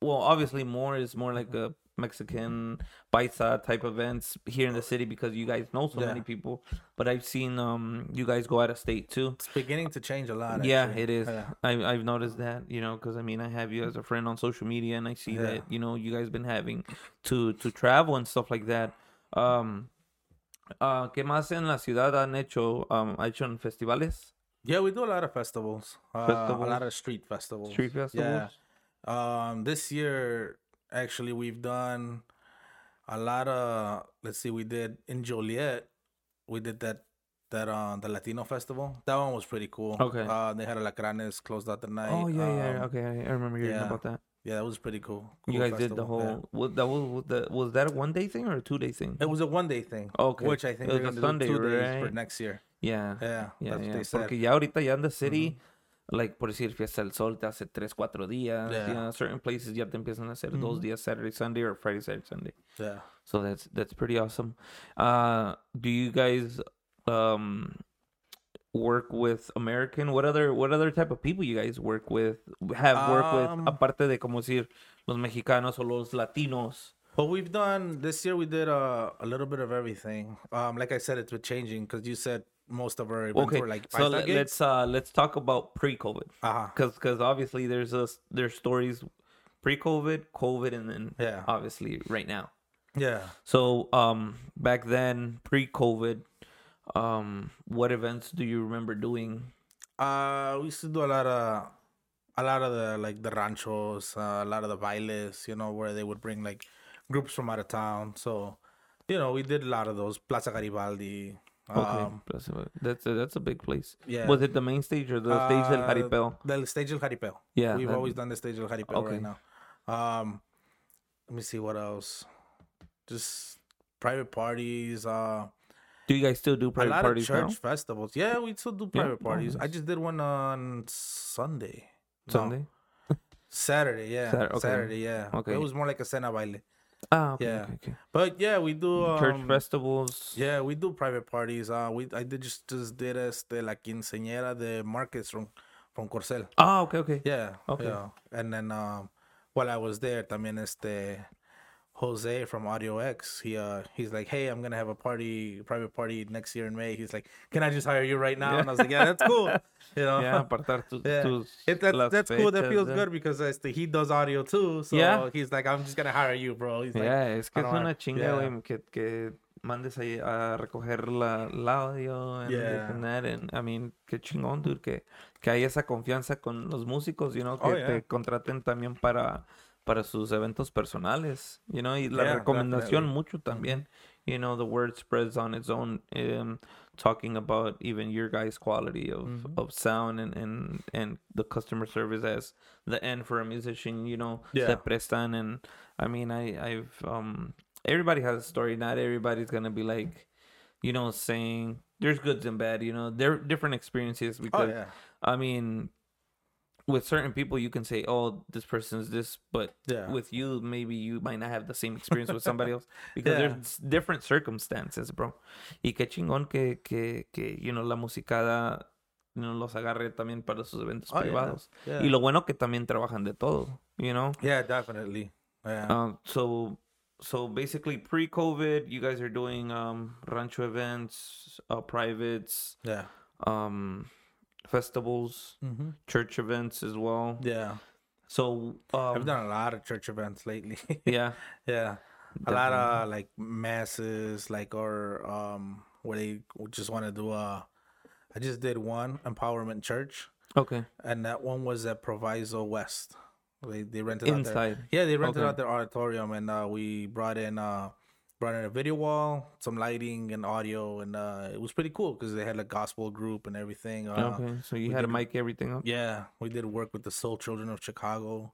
well, obviously more is more like a Mexican paisa type events here in the city because you guys know so Yeah. many people. But I've seen um you guys go out of state too. It's beginning to change a lot. Yeah, actually. it is. Yeah. I I've noticed that, you know, because I mean, I have you as a friend on social media, and I see Yeah. that you know you guys been having to to travel and stuff like that. Um, uh, ¿qué más en la ciudad han hecho? Um, ha hecho en festivales, Yeah, we do a lot of festivals. Uh, A lot of street festivals. street festivals. Yeah. Um, this year, actually, we've done a lot of. Let's see, we did in Joliet. We did that that uh the Latino festival. That one was pretty cool. Okay. Uh, they had Alacranes closed out the night. Oh yeah, yeah. Um, Okay, I remember hearing yeah. about that. Yeah, that was pretty cool. You Cool guys did the festival, yeah. whole. What that was was that was that a one day thing or a two day thing? It was a one day thing. Okay. Which I think It was a Sunday, two days for right? next year. Yeah. Yeah, Yeah, yeah. they said. Porque ya ahorita ya en the city, like por decir Fiesta del Sol te hace tres, cuatro días. Yeah. Certain places ya te empiezan a hacer dos días, Saturday, Sunday, or Friday, Saturday, Sunday. Yeah. So that's that's pretty awesome. Uh, do you guys um work with American? What other what other type of people you guys work with? Have worked Um, with aparte de como decir los mexicanos o los latinos? Well, we've done this year. We did uh, a little bit of everything. Um, like I said, it's been changing because you said most of our events Okay, were like so let, us uh let's talk about pre-COVID. Uh-huh. because because obviously there's a there's stories pre-COVID, COVID, and then Yeah. obviously right now. Yeah. So um back then pre-COVID, um what events do you remember doing? Uh, we used to do a lot of, a lot of the like the ranchos, uh, a lot of the bailes. You know, where they would bring like groups from out of town. So, you know, we did a lot of those. Plaza Garibaldi. Okay, Um, that's a, that's a, that's a big place. yeah. Was it the main stage or the stage del Uh, Jaripeo? The stage del Jaripeo. Yeah, We've that- always done the stage del Jaripeo Okay. right now. Um, let me see what else. Just private parties. Uh, Do you guys still do private a private lot parties of church now? festivals. Yeah, we still do private Oh, parties. I just did one on Sunday. No, Sunday? Saturday, yeah. Sat- okay. Saturday, yeah. Okay. It was more like a cena baile. Ah, okay, Yeah. okay, okay. But yeah, we do um, Church festivals. Yeah, we do private parties. Uh, we I did just just did este la quinceañera de Marcus from from Corcel. Ah, okay, okay. Yeah. Okay. Yeah. And then um while I was there, también este Jose from Audio X, he uh he's like, Hey, I'm gonna have a party private party next year in May. He's like, Can I just hire you right now? And I was like, Yeah, that's cool. You know? Yeah, apartar tus, Yeah. tus It, that, that's cool. That feels yeah. good because este, he does audio too. So Yeah. he's like, I'm just gonna hire you, bro. He's like, Yeah, es que es una chinga, yeah. güey, que, que mandes ahí a recoger la, el audio and Yeah. and that, and, I mean, qué chingón, dude, que, que hay esa confianza con los músicos, you know, que Oh, yeah. te contraten también para, para sus eventos personales, you know, y la Yeah, recomendación definitely. mucho también, you know, the word spreads on its own, um, talking about even your guys' quality of, Mm-hmm. of sound and, and, and the customer service as the end for a musician, you know, Yeah. se prestan and I mean I I've um everybody has a story. Not everybody's gonna be like, you know, saying there's goods and bad, you know, there different experiences Oh because yeah. I mean with certain people you can say, Oh, this person's this but Yeah. with you maybe you might not have the same experience with somebody else because Yeah. there's different circumstances, bro. Y qué chingón que, que, que you know, la musicada you know, los agarre también para sus eventos Oh, yeah. privados. Yeah. Y lo bueno que también trabajan de todo, you know. Yeah, definitely. Yeah. Um, so so basically pre-COVID, you guys are doing um rancho events, uh, privates, yeah. um, festivals, Mm-hmm. church events as well. Yeah. So um, I've done a lot of church events lately. yeah, yeah. A lot of like masses, like or um where they just want to do a. I just did one empowerment church, okay, and that one was at Proviso West. They they rented out their inside. yeah they rented Okay. out their auditorium, and uh, we brought in uh brought in a video wall, some lighting and audio, and uh, it was pretty cool because they had a gospel group and everything. Uh, okay, so you had to mic everything up. Yeah, we did work with the Soul Children of Chicago,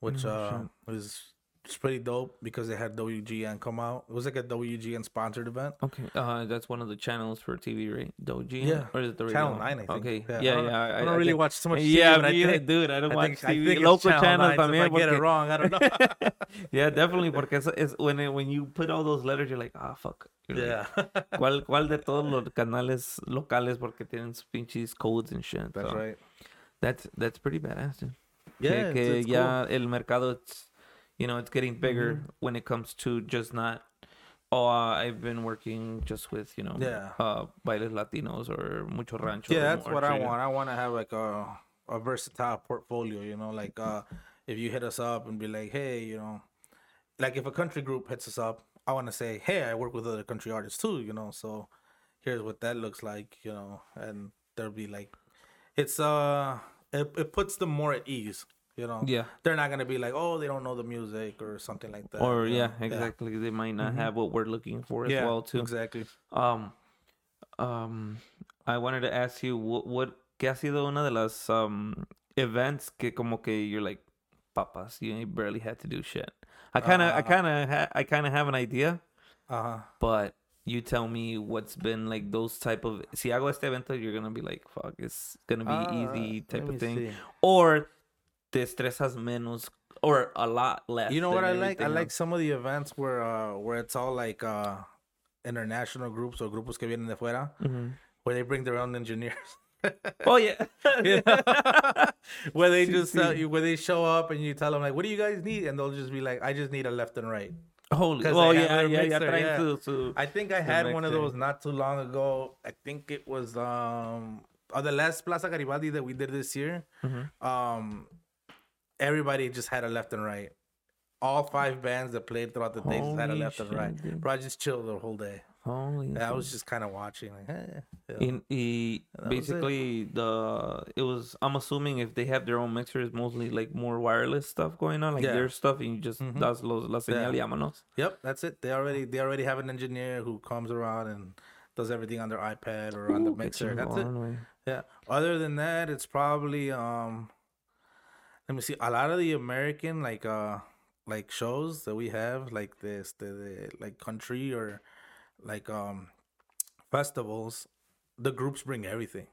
which Oh, uh, was It's pretty dope because they had WGN come out. It was like a WGN sponsored event. Okay, uh, that's one of the channels for TV, right? Doji. Yeah. or is it the radio? Channel one? 9, I think. Okay, Yeah, yeah, I don't- yeah. I don't really think- watch so much Yeah, TV, but I think- dude. I don't I watch think, I TV. Local Channel channels 9, so también. If I get it wrong, I don't know. yeah, definitely, because es when it, when you put all those letters, you're like, ah, fuck. You're like, yeah, ¿Cuál, ¿Cuál de todos los canales locales porque tienen sus pinches codes and shit? that's so right. That's that's pretty badass, dude. Yeah, que, it's, it's ya el mercado, it's, you know, it's getting bigger Mm-hmm. when it comes to just not. Oh, uh, I've been working just with you know, Yeah. uh, bailes latinos or mucho rancho. Yeah, that's what I want. I want to have like a a versatile portfolio. You know, like uh, if you hit us up and be like, hey, you know, like if a country group hits us up, I want to say, hey, I work with other country artists too. You know, so here's what that looks like. You know, and there'll be like, it's uh, it, it puts them more at ease. You know, Yeah. they're not gonna be like, oh, they don't know the music or something like that. Or yeah, know? exactly. They might not have what we're looking for as Yeah, well too. exactly. Um, um, I wanted to ask you what, what ¿qué ha sido una de las um events que como que you're like papas, you barely had to do shit. I kind of, I Uh, kind of, ha- I kind of have an idea, Uh huh. but you tell me what's been like those type of. Si hago este evento, you're gonna be like, fuck, it's gonna be easy type of thing, or te estresas menos, or a lot less. You know what I like? I everything like some of the events where uh where it's all like uh international groups or grupos que vienen de fuera, Mhm. where they bring their own engineers. Oh yeah. where they Sí, just tell sí. you where they show up and you tell them like, "What do you guys need?" and they'll just be like, "I just need a left and right." Holy, Oh they yeah, yeah, yeah. yeah. su, su, I think I had one of mixer. those not too long ago. I think it was um on the last Plaza Garibaldi that we did this year. Mhm. Um, everybody just had a left and right. All five bands that played throughout the day just had a left and right. dude. Bro, I just chilled the whole day. Holy. I was just kind of watching, like, eh. In, y That was it. basically the it was I'm assuming if they have their own mixers mostly like more wireless stuff going on like Yeah. their stuff and you just Mhm. das los la señal y vámonos. Yep, that's it. They already they already have an engineer who comes around and does everything on their iPad or on the Ooh, mixer. That's it. güey. Yeah. Other than that, it's probably um let me see a lot of the American like uh like shows that we have like this the, the like country or like um festivals the groups bring everything.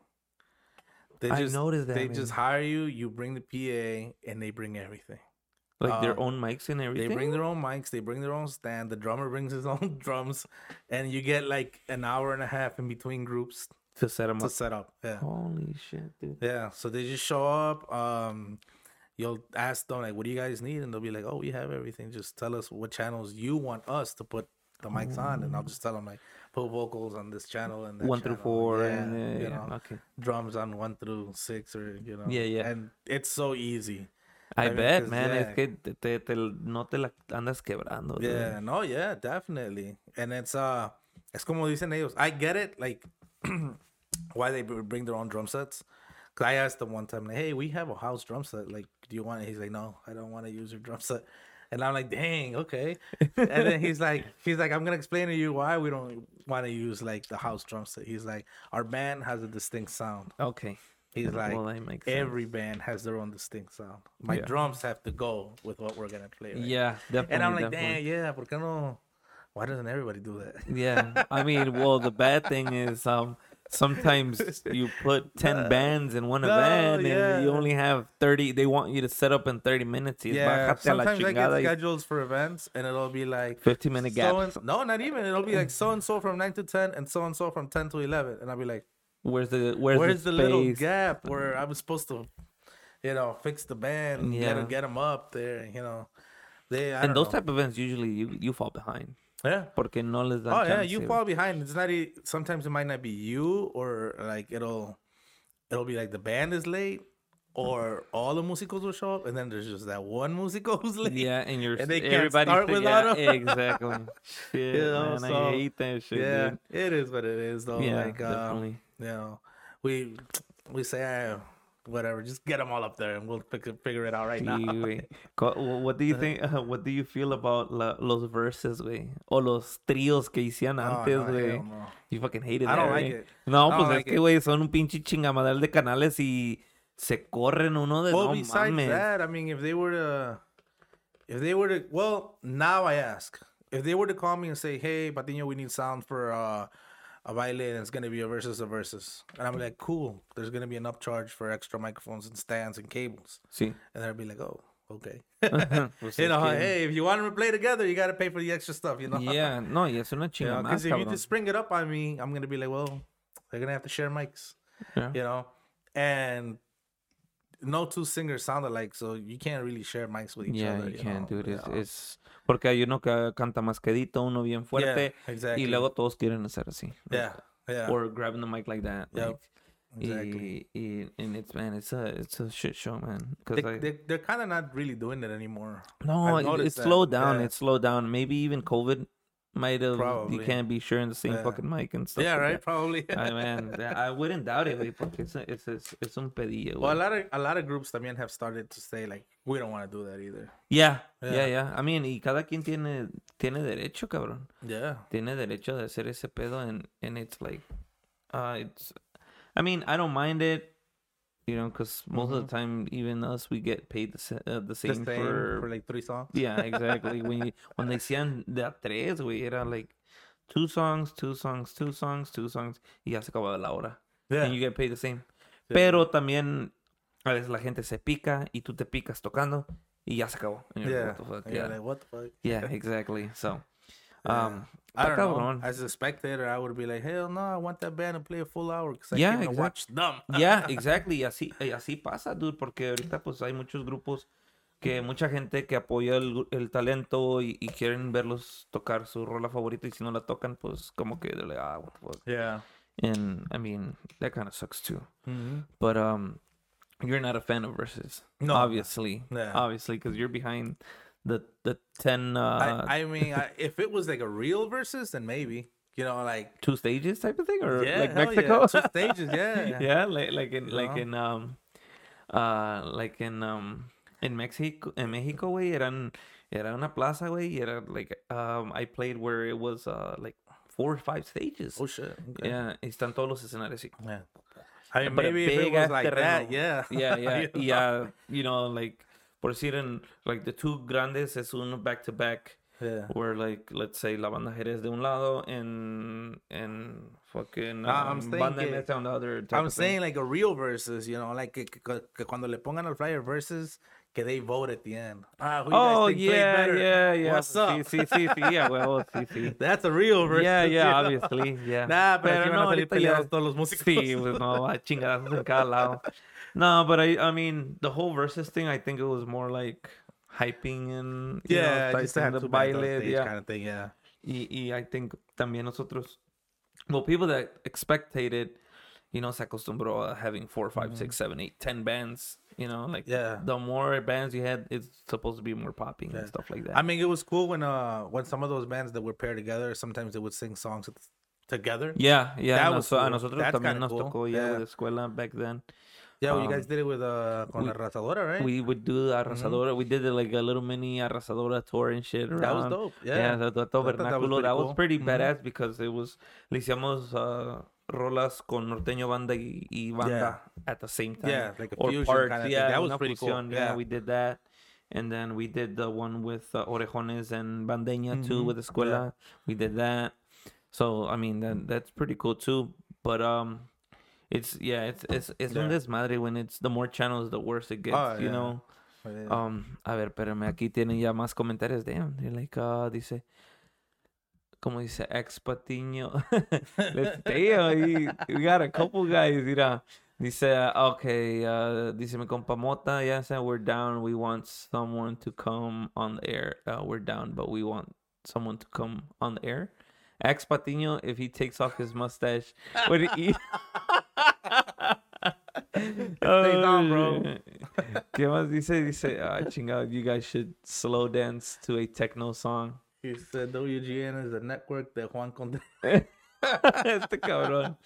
They I just noticed that, they man. just hire you, you bring the PA and they bring everything. Like their Um, own mics and everything They bring their own mics, they bring their own stand, the drummer brings his own drums and you get like an hour and a half in between groups to set them to up. set up. Yeah. Holy shit, dude. Yeah, so they just show up. Um, you'll ask them like, "What do you guys need?" And they'll be like, "Oh, we have everything. Just tell us what channels you want us to put the mics on." And I'll just tell them like, "Put vocals on this channel and One through four yeah, and uh, you yeah, know, okay. drums on one through six or you know, Yeah, yeah. and it's so easy. I, I mean, bet, man. yeah. Es que te, te, te- no te la andas quebrando. dude. Yeah, no, yeah, definitely. And it's uh it's como dicen ellos. I get it, like why they bring their own drum sets. Cause I asked him one time, like, hey, we have a house drum set. Like, do you want it? He's like, no, I don't want to use your drum set. And I'm like, dang, okay. and then he's like, he's like, I'm gonna explain to you why we don't want to use like the house drum set. He's like, our band has a distinct sound. Okay. He's like, well, that makes sense. every band has their own distinct sound. My Yeah. drums have to go with what we're gonna play. right? Yeah, definitely. And I'm like, definitely. dang, yeah, ¿por qué no? Why doesn't everybody do that? Yeah, I mean, well, the bad thing is, um, sometimes you put ten bands in one No, event, yeah. and you only have thirty. They want you to set up in thirty minutes. Yeah, bájate a la sometimes I get schedules for events, and it'll be like Fifteen minute so gaps. and, no, not even. It'll be like so and so from nine to ten, and so and so from ten to eleven, and I'll be like, Where's the where's, "Where's the, the, little gap where I was supposed to, you know, fix the band, get Yeah. get them up there, you know?" They I And those know. type of events usually you you fall behind yeah. porque no les dan Oh yeah, you fall behind. It's not. Sometimes it might not be you, or like it'll, it'll be like the band is late, or all the musicals will show up, and then there's just that one musical who's late. Yeah, and you're And they can't everybody start without yeah, exactly. Shit, You know, man, so- I hate that shit. yeah, dude. it is what it is, though. Yeah, like, um, definitely. you know, we we say, ah, whatever, just get them all up there, and we'll figure, figure it out right now. Sí, güey. Co- wh- What do you think? uh, what do you feel about la, los verses, güey? O los tríos que hacían Oh, antes, no, güey. hell no. You fucking hated I that, don't like it. No, I pues don't es like que, güey, son un pinche chingamadal de canales y se corren uno de Well, no besides mames. that, I mean, if they were to, If they were to, well, now I ask. If they were to call me and say, "Hey, Patiño, we need sound for uh, a baile, and it's gonna be a versus a versus," and I'm like, "Cool." There's gonna be an upcharge for extra microphones and stands and cables, See? and they'll be like, "Oh, okay." Pues you know, que- hey, if you want them to play together, you gotta pay for the extra stuff. You know. Yeah, no, y es una You know, chinga más, because if you just bring it up on me, I'm gonna be like, well, they're gonna have to share mics, Yeah. you know, and no two singers sound alike, so you can't really share mics with each Yeah, other. you can't, know. It's, you know. it's porque hay uno que canta más quedito, uno bien fuerte, yeah, exactly. y luego todos quieren hacer así. like, yeah, yeah, Or grabbing the mic like that. Yep, like, exactly. y, y, and it's man, it's a it's a shit show, man. They, I, they, they're kind of not really doing it anymore. no, it, it's that, slowed down. yeah. It's slowed down. Maybe even COVID might have. You can't be sharing the same Yeah. fucking mic and stuff. Yeah, like right. that. Probably. I mean, I wouldn't doubt it, porque it's, a- it's, it's, it's un pedillo. well, a lot of a lot of groups también have started to say like, we don't want to do that either. Yeah, yeah, Yeah. yeah. I mean, y cada quien tiene, tiene derecho, cabrón. Yeah. Tiene derecho de hacer ese pedo and, and it's like, uh, it's, I mean, I don't mind it, you know, because most of the time, even us, we get paid the, uh, the The same, same for, for like three songs. yeah, exactly. when you, when they hacían de tres, güey, era like two songs, two songs, two songs, two songs, y ya se acababa la hora. Yeah. And you get paid the same. Yeah. Pero también, a veces la gente se pica y tú te picas tocando y ya se acabó. Yeah. like, what the fuck? Yeah. like, what the fuck? Yeah, exactly. So. Um, I don't know. cabrón. As a spectator, I would be like, hell no, I want that band to play a full hour because I Yeah, exact- watch them. Yeah, exactly. Y así, y así pasa, dude, porque ahorita pues hay muchos grupos que mucha gente que apoya el, talento y, y quieren verlos tocar su rola favorita y si no la tocan, pues como que like, ah, what the fuck. Yeah. And I mean, that kind of sucks too. Mm-hmm. But um, you're not a fan of verses, No. obviously, Yeah. obviously, because you're behind the the ten uh I, I mean, I, if it was like a real versus, then maybe. You know, like two stages type of thing, or yeah, like Mexico. yeah, two stages, yeah, yeah, like like in You like know? in um uh like in um in Mexico in Mexico way eran era una plaza way era like um I played where it was uh like four or five stages. Oh shit. Okay. Yeah, están todos los escenarios. Yeah. I mean, But maybe if it was like that, yeah. Yeah, yeah, yeah. You know, like por decir en like the two grandes es uno back to back Yeah. where like let's say la banda Jerez de un lado and and fucking Ah, I'm um, saying banda que- MS on the other. type I'm of thing. saying like a real versus, you know, like que, que, que cuando le pongan al flyer versus, que they vote at the end. Ah, who you guys Oh think yeah, better? yeah, yeah. What's up? Sí, sí, sí, sí, yeah, huevo, sí, sí. That's a real versus. Yeah, yeah, obviously, yeah. Nah, pero, sí van a salir peleados todos los músicos. Sí, pues no, hay chingadazos en cada lado. No, but I, I mean, the whole versus thing, I think it was more like hyping and you yeah, know, just to have the two bands baile, yeah. kind of thing, yeah. Y, y I think también nosotros, well, people that expectated, you know, se acostumbró a having four, five, six, seven, eight, ten bands. You know, like Mm-hmm. Yeah. the more bands you had, it's supposed to be more popping and stuff like that. I mean, it was cool when uh when some of those bands that were paired together, sometimes they would sing songs together. yeah, yeah. That was a cool. nosotros That's también nos cool. tocó Yeah. with escuela back then. Yeah, well, you Um, guys did it with uh con we- Arrasadora, right? We would do Arrasadora. We did it, like a little mini Arrasadora tour and shit. that was dope. Yeah, Yeah. the, the I thought that was Tabernáculo. That was pretty pretty, cool. Mhm. badass because it was le hicimos uh, rolas con norteño banda y, y banda at the same time. Yeah, like a or fusion parts. kinda thing. yeah, That was pretty cool. Yeah. Yeah. we did that. And then we did the one with uh, Orejones and Bandeña too Mhm. with Escuela. We did that. So I mean that that's pretty cool too. But um, it's yeah, it's it's it's un Yeah. desmadre when it's the more channels, the worse it gets. Oh, you yeah. know. Yeah. Um, a ver, espérame, aquí tienen ya más comentarios. Damn, they're like, uh, dice, como dice, ex Patiño. Let's damn, we got a couple guys, mira. Dice, uh, okay, uh, dice mi compa Mota, said we're down. We want someone to come on the air. Uh, we're down, but we want someone to come on the air. Ex Patiño, if he takes off his mustache, would he? on, bro. shit. ¿Qué más dice? Dice, ah, chingado, you guys should slow dance to a techno song. He said WGN is a network that Juan Conde. este cabrón.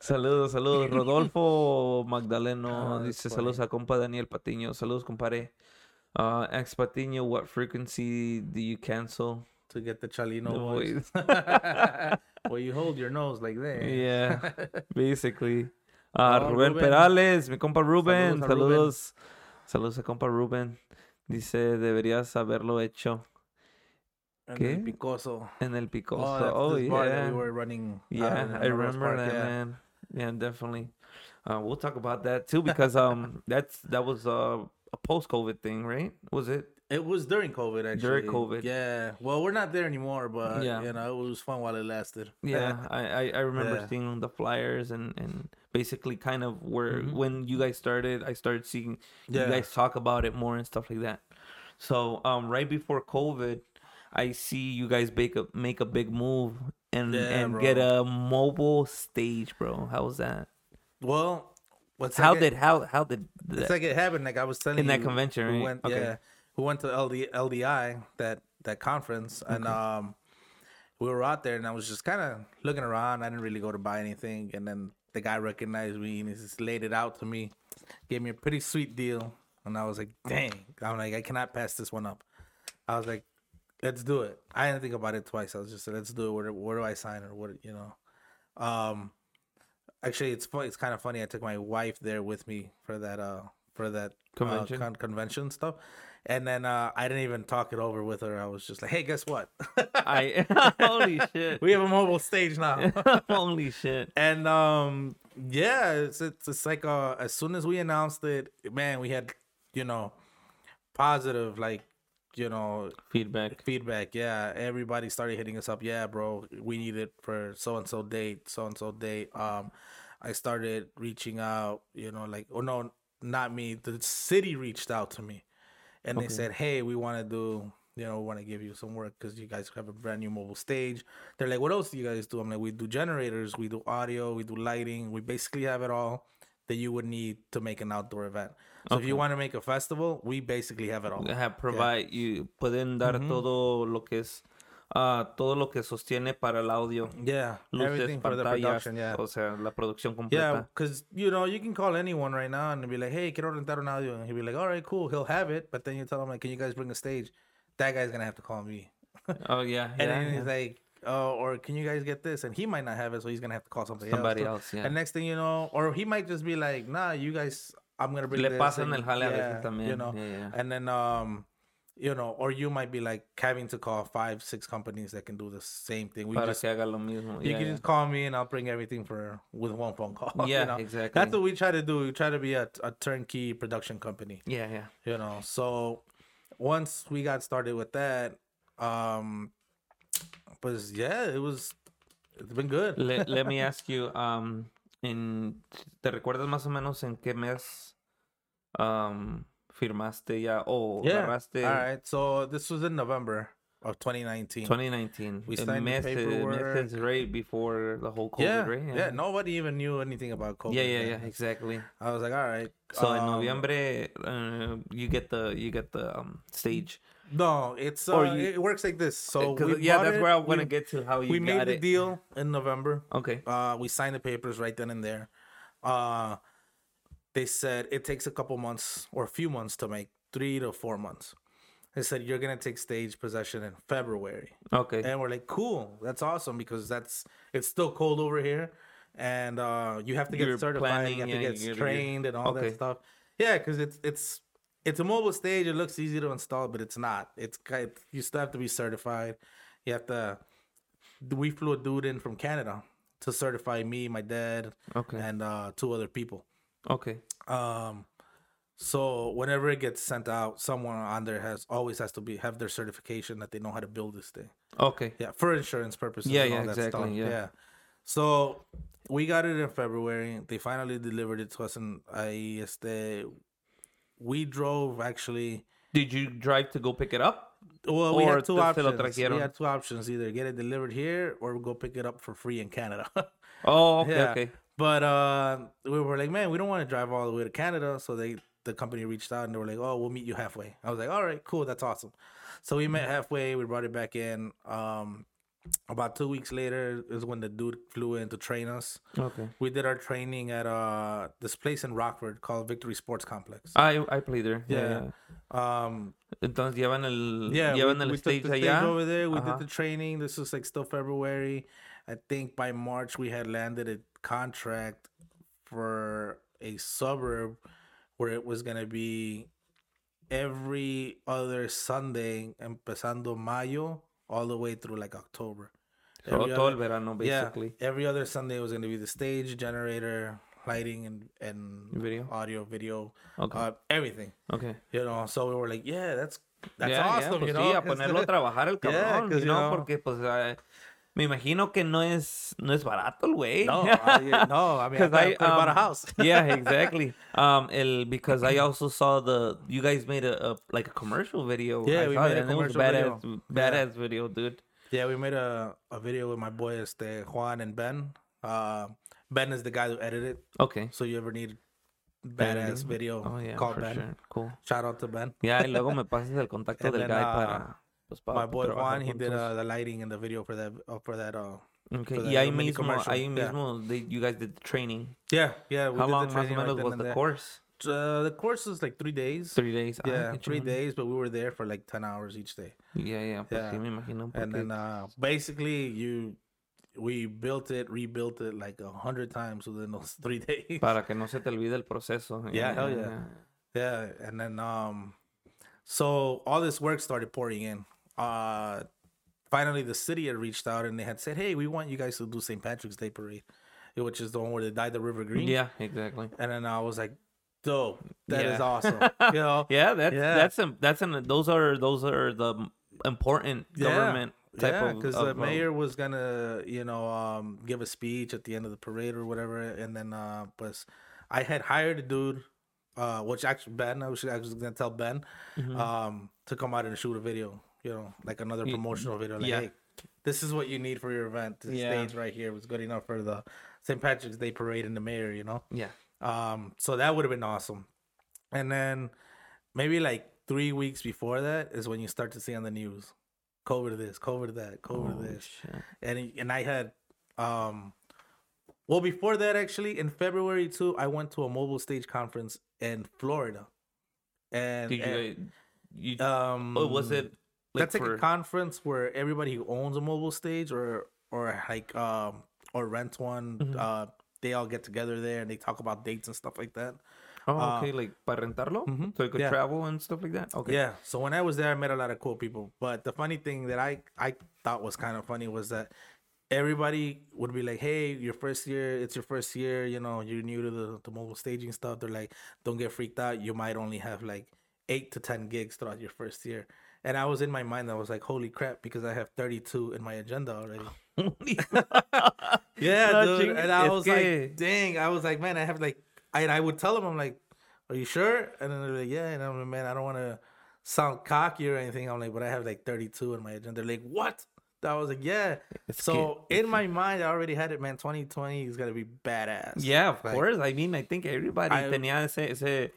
Saludos, saludos. Rodolfo Magdaleno Ah, dice that's saludos a compa Daniel Patiño. Saludos, compadre. Uh, ex Patiño, what frequency do you cancel? to get the Chalino The voice. well, you hold your nose like that. Yeah, basically. Uh, Oh, Rubén Rubén. Perales, mi compa Rubén. Saludos a Saludos. Saludos a compa Rubén. Dice, deberías haberlo hecho And ¿Qué? el Picoso. en el Picoso. Oh, Oh, this bar that yeah. we were running. Yeah, in I remember that, yeah. man. Yeah, definitely. Uh, we'll talk about that too because um, that's that was uh, a post-COVID thing, right? Was it? It was during COVID, actually. During COVID. Yeah. Well, we're not there anymore, but Yeah. you know, it was fun while it lasted. Yeah, I, I, I remember Yeah. seeing the flyers and, and basically kind of where Mhm. when you guys started, I started seeing Yeah. you guys talk about it more and stuff like that. So um, right before COVID, I see you guys make a make a big move and Yeah, and get a mobile stage, bro. How was that? Well, what's How like did it, how how did it's like it happened? Like I was telling in that convention, we right? went, Okay. yeah, we went to LD, LDI that that conference, and um, we were out there, and I was just kind of looking around. I didn't really go to buy anything, and then the guy recognized me and he just laid it out to me, gave me a pretty sweet deal, and I was like, dang, I'm like, I cannot pass this one up. I was like, let's do it. I didn't think about it twice. I was just like, let's do it. Where, where do I sign or what, you know? Um, actually, it's. It's kind of funny. I took my wife there with me for that, uh, for that uh, Convention? con- convention stuff. And then uh, I didn't even talk it over with her. I was just like, "Hey, guess what? I holy shit. we have a mobile stage now." holy shit. and um, yeah, it's it's, it's like uh, as soon as we announced it, man, we had you know positive like you know Feedback. feedback. Yeah, everybody started hitting us up. Yeah, bro, we need it for so and so date, so and so date. Um, I started reaching out. You know, like oh no, not me. The city reached out to me, and they said, hey, we want to do. You know, we want to give you some work because you guys have a brand new mobile stage. They're like, what else do you guys do? I'm like, we do generators, we do audio, we do lighting. We basically have it all that you would need to make an outdoor event. So if you want to make a festival, we basically have it all. have provide you pueden dar Ujú. todo lo que es ah, todo lo que sostiene para el audio Yeah, luces everything for the pantallas production. Yeah, o sea la producción Yeah, completa because you know you can call anyone right now and be like, "Hey, quiero rentar un audio," and he'll be like, "All right, cool." He'll have it, but then you tell him like, "Can you guys bring a stage?" That guy's gonna have to call me, oh yeah, and yeah, then yeah. he's like, "Oh, or can you guys get this?" And he might not have it, so he's gonna have to call somebody, somebody else. else yeah And next thing you know, or he might just be like, "Nah, you guys, I'm gonna bring le this." pasan and- el jale a yeah, veces también you know. yeah, yeah. And then um, you know, or you might be like having to call five, six companies that can do the same thing. We para just que haga lo mismo you yeah, can yeah. just call me and I'll bring everything for with one phone call. you Yeah, know? exactly. That's what we try to do. We try to be a, a turnkey production company. yeah yeah You know, so once we got started with that, um, but yeah, it was. It's been good. let, let me ask you um in te recuerdas más o menos en qué mes um firmaste ya o yeah. agarraste All right. So this was in November of 2019. 2019 We signed the paperwork. right before the whole COVID yeah, right yeah. yeah. Nobody even knew anything about COVID. yeah yeah yeah exactly I was like, all right. So in November, uh, you get the you get the um, stage. No, it's uh, you- it works like this. So we yeah, that's it, where I want to get to how you we made the it. deal in November. Okay. Uh, we signed the papers right then and there. Uh, they said it takes a couple months or a few months to make, three to four months. They said you're gonna take stage possession in February, Okay. and we're like, cool, that's awesome because that's it's still cold over here, and uh, you have to get You're certified, planning, you have yeah, to get you're- you're- trained and all Okay. that stuff. Yeah, because it's it's it's a mobile stage. It looks easy to install, but it's not. It's kind you still have to be certified. You have to. We flew a dude in from Canada to certify me, my dad, Okay. and uh, two other people. Okay. Um, so whenever it gets sent out, someone on there has always has to be have their certification that they know how to build this thing. Okay. Yeah, for insurance purposes. Yeah, and yeah, all that exactly, stuff. yeah. So we got it in February. They finally delivered it to us, and I este, we drove actually. Did you drive to go pick it up? Well, we had two options. We had two options: either get it delivered here or go pick it up for free in Canada. Oh, okay, Yeah. okay. But uh, we were like, man, we don't want to drive all the way to Canada. So they, the company reached out and they were like, oh, we'll meet you halfway. I was like, all right, cool, that's awesome. So we met halfway. We brought it back in. Um, about two weeks later is when the dude flew in to train us. Okay. We did our training at uh this place in Rockford called Victory Sports Complex. I I played there. Yeah. Yeah. Um, Entonces llevan el yeah, llevan we, el we took the allá. stage over there. We Ajá. did the training. This was like still February. I think by March we had landed a contract for a suburb where it was gonna be every other Sunday, empezando mayo, all the way through like October. So, Every todo other- el verano, basically. Yeah, every other Sunday was going to be the stage, generator, lighting, and and Video. audio, video, Okay. uh, everything. Okay. You know, so we were like, yeah, that's that's Yeah, yeah, awesome. pues you sí, know, a ponerlo a trabajar el Yeah, cabrón, 'cause, you you know, know- porque pues eh, me imagino que no es no es barato el güey. no, I, no, I mean, I, I, I bought a um, house. yeah, exactly. Um, el because I also saw the you guys made a, a like a commercial video. Yeah, I we made a and it was commercial badass, video. badass video, dude. Yeah, we made a, a video with my boy este, Juan and Ben. Uh, ben is the guy who edited. Okay. So you ever need badass Editing. video, Oh yeah, call for Ben. sure. Cool. Shout out to Ben. Yeah, y luego me pasas el contacto del then, guy uh, para My boy Juan, he did uh, the lighting and the video for that uh, for that. Uh, Okay. for that Y ahí mismo, ahí Yeah. mismo, they, you guys did the training. yeah, yeah. We How did long the más o training right menos was the there. course? Uh, the course is like three days. Three days. Ah, yeah, three days, but we were there for like ten hours each day. Yeah, yeah, pues Yeah. me imagino. And then uh, basically you, we built it, rebuilt it like a hundred times within those three days. Para que no se te olvide el proceso. Yeah, hell yeah. Yeah, and then um, so all this work started pouring in. Uh, finally, the city had reached out and they had said, "Hey, we want you guys to do St. Patrick's Day parade, which is the one where they dyed the river green." Yeah, exactly. And then I was like, "Dope, that is Yeah. awesome." you know? Yeah, that's Yeah. that's a, that's an those are those are the important government type yeah, of because the mayor was gonna, you know, um, give a speech at the end of the parade or whatever, and then, uh, pues, I had hired a dude, uh, which actually Ben, I was actually gonna tell Ben, Mm-hmm. um, to come out and shoot a video, you know, like another promotional video, like, yeah. hey, this is what you need for your event. The Yeah. stage right here was good enough for the St. Patrick's Day parade in the mayor, you know. yeah. Um, so that would have been awesome. And then maybe like three weeks before that is when you start to see on the news, COVID this, COVID that, COVID Oh, this, shit. and and I had, um, well before that actually in February too, I went to a mobile stage conference in Florida, and, Did and, you, you um, oh, was it like that's like for a conference where everybody who owns a mobile stage or or like um or rent one, Mm-hmm. uh, they all get together there and they talk about dates and stuff like that. oh uh, okay like para rentarlo mhm, so you could yeah. travel and stuff like that okay Yeah. So when I was there, I met a lot of cool people. But the funny thing that I I thought was kind of funny was that everybody would be like, "Hey, your first year, it's your first year. You know, you're new to the, the mobile staging stuff." They're like, "Don't get freaked out. You might only have like eight to ten gigs throughout your first year." And I was in my mind, I was like, "Holy crap!" Because I have 32 in my agenda already. Yeah, No, dude. And I was que- like, dang. I was like, man, I have like, I, and I would tell them, I'm like, are you sure? And then they're like, yeah. And I'm like, man, I don't want to sound cocky or anything. I'm like, but I have like 32 in my agenda. They're like, what? I was like, yeah. so in my mind, I already had it, man. 2020 is gonna be badass. yeah of Like, course I mean I think everybody I- tenía ese ese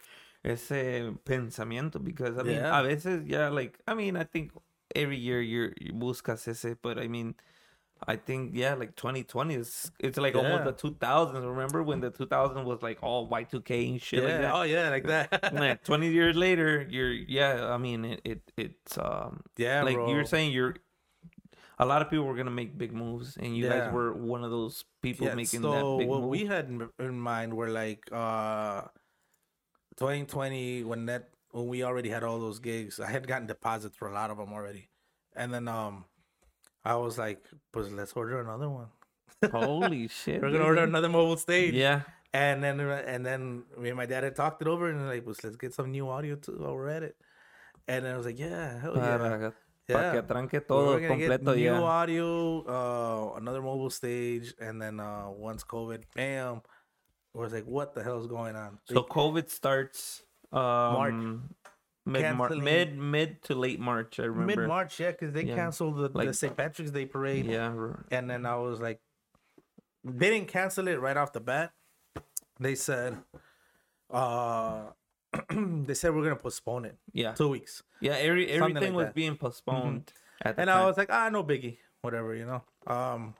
ese pensamiento because I mean Yeah. a veces yeah like I mean I think every year you're you buscas ese but I mean I think yeah, like 2020 is it's like almost the 2000s. Remember when the 2000 was like all Y2K and shit Yeah. like that? Oh yeah, like that. Yeah, 20 years later, you're yeah. I mean, it, it it's um yeah, like bro. you were saying, you're a lot of people were gonna make big moves, and you Yeah. guys were one of those people yeah, making so that big what move. we had in, in mind were like uh 2020 when that when we already had all those gigs i had gotten deposits for a lot of them already. And then um i was like pues let's order another one. Holy shit! we're gonna order another mobile stage. Yeah, and then and then me and my dad had talked it over and like let's get some new audio too while we're at it. And then i was like yeah hell yeah. Yeah. que atranque We todo were gonna get completo new audio, uh, another mobile stage, and then uh, once COVID, bam, was like, what the hell is going on? So COVID starts um, Mid, Mar- mid mid to late March. I remember mid March, yeah, because they Yeah. canceled the, the St. Patrick's Day parade, Yeah, and then I was like, they didn't cancel it right off the bat. They said, uh, they said we're gonna postpone it yeah, two weeks, yeah. Every everything like was that. being postponed at the and time. I was like, ah, no biggie, whatever, you know. Um,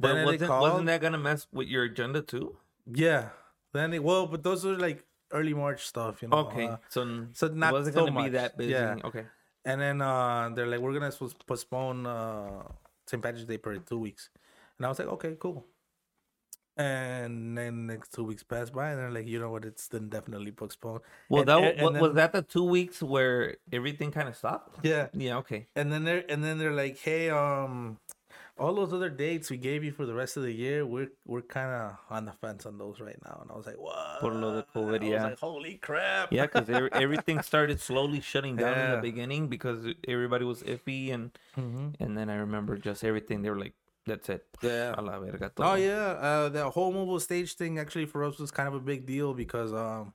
but wasn't, called- wasn't that gonna mess with your agenda too? Yeah. Then it, well, but those are like early March stuff, you know. Okay, uh, so so not wasn't so gonna be much. that busy. Yeah. Okay, and then uh, they're like, we're gonna postpone uh, St. Patrick's Day parade two weeks, and I was like, okay, cool. And then next two weeks pass by, and they're like, you know what? It's then definitely postponed. Well, And- that and- and was then- that the two weeks where everything kind of stopped. Yeah, Yeah. Okay. and then they're and then they're like, hey, um, all those other dates we gave you for the rest of the year, we're we're kind of on the fence on those right now. And I was like, what? Por lo de COVID, I was yeah. like, holy crap. Yeah, because everything started slowly shutting down in the beginning because everybody was iffy, and Mhm. and then I remember just everything. They were like, "That's it." Yeah. A la verga. Oh yeah, uh, the whole mobile stage thing actually for us was kind of a big deal because um,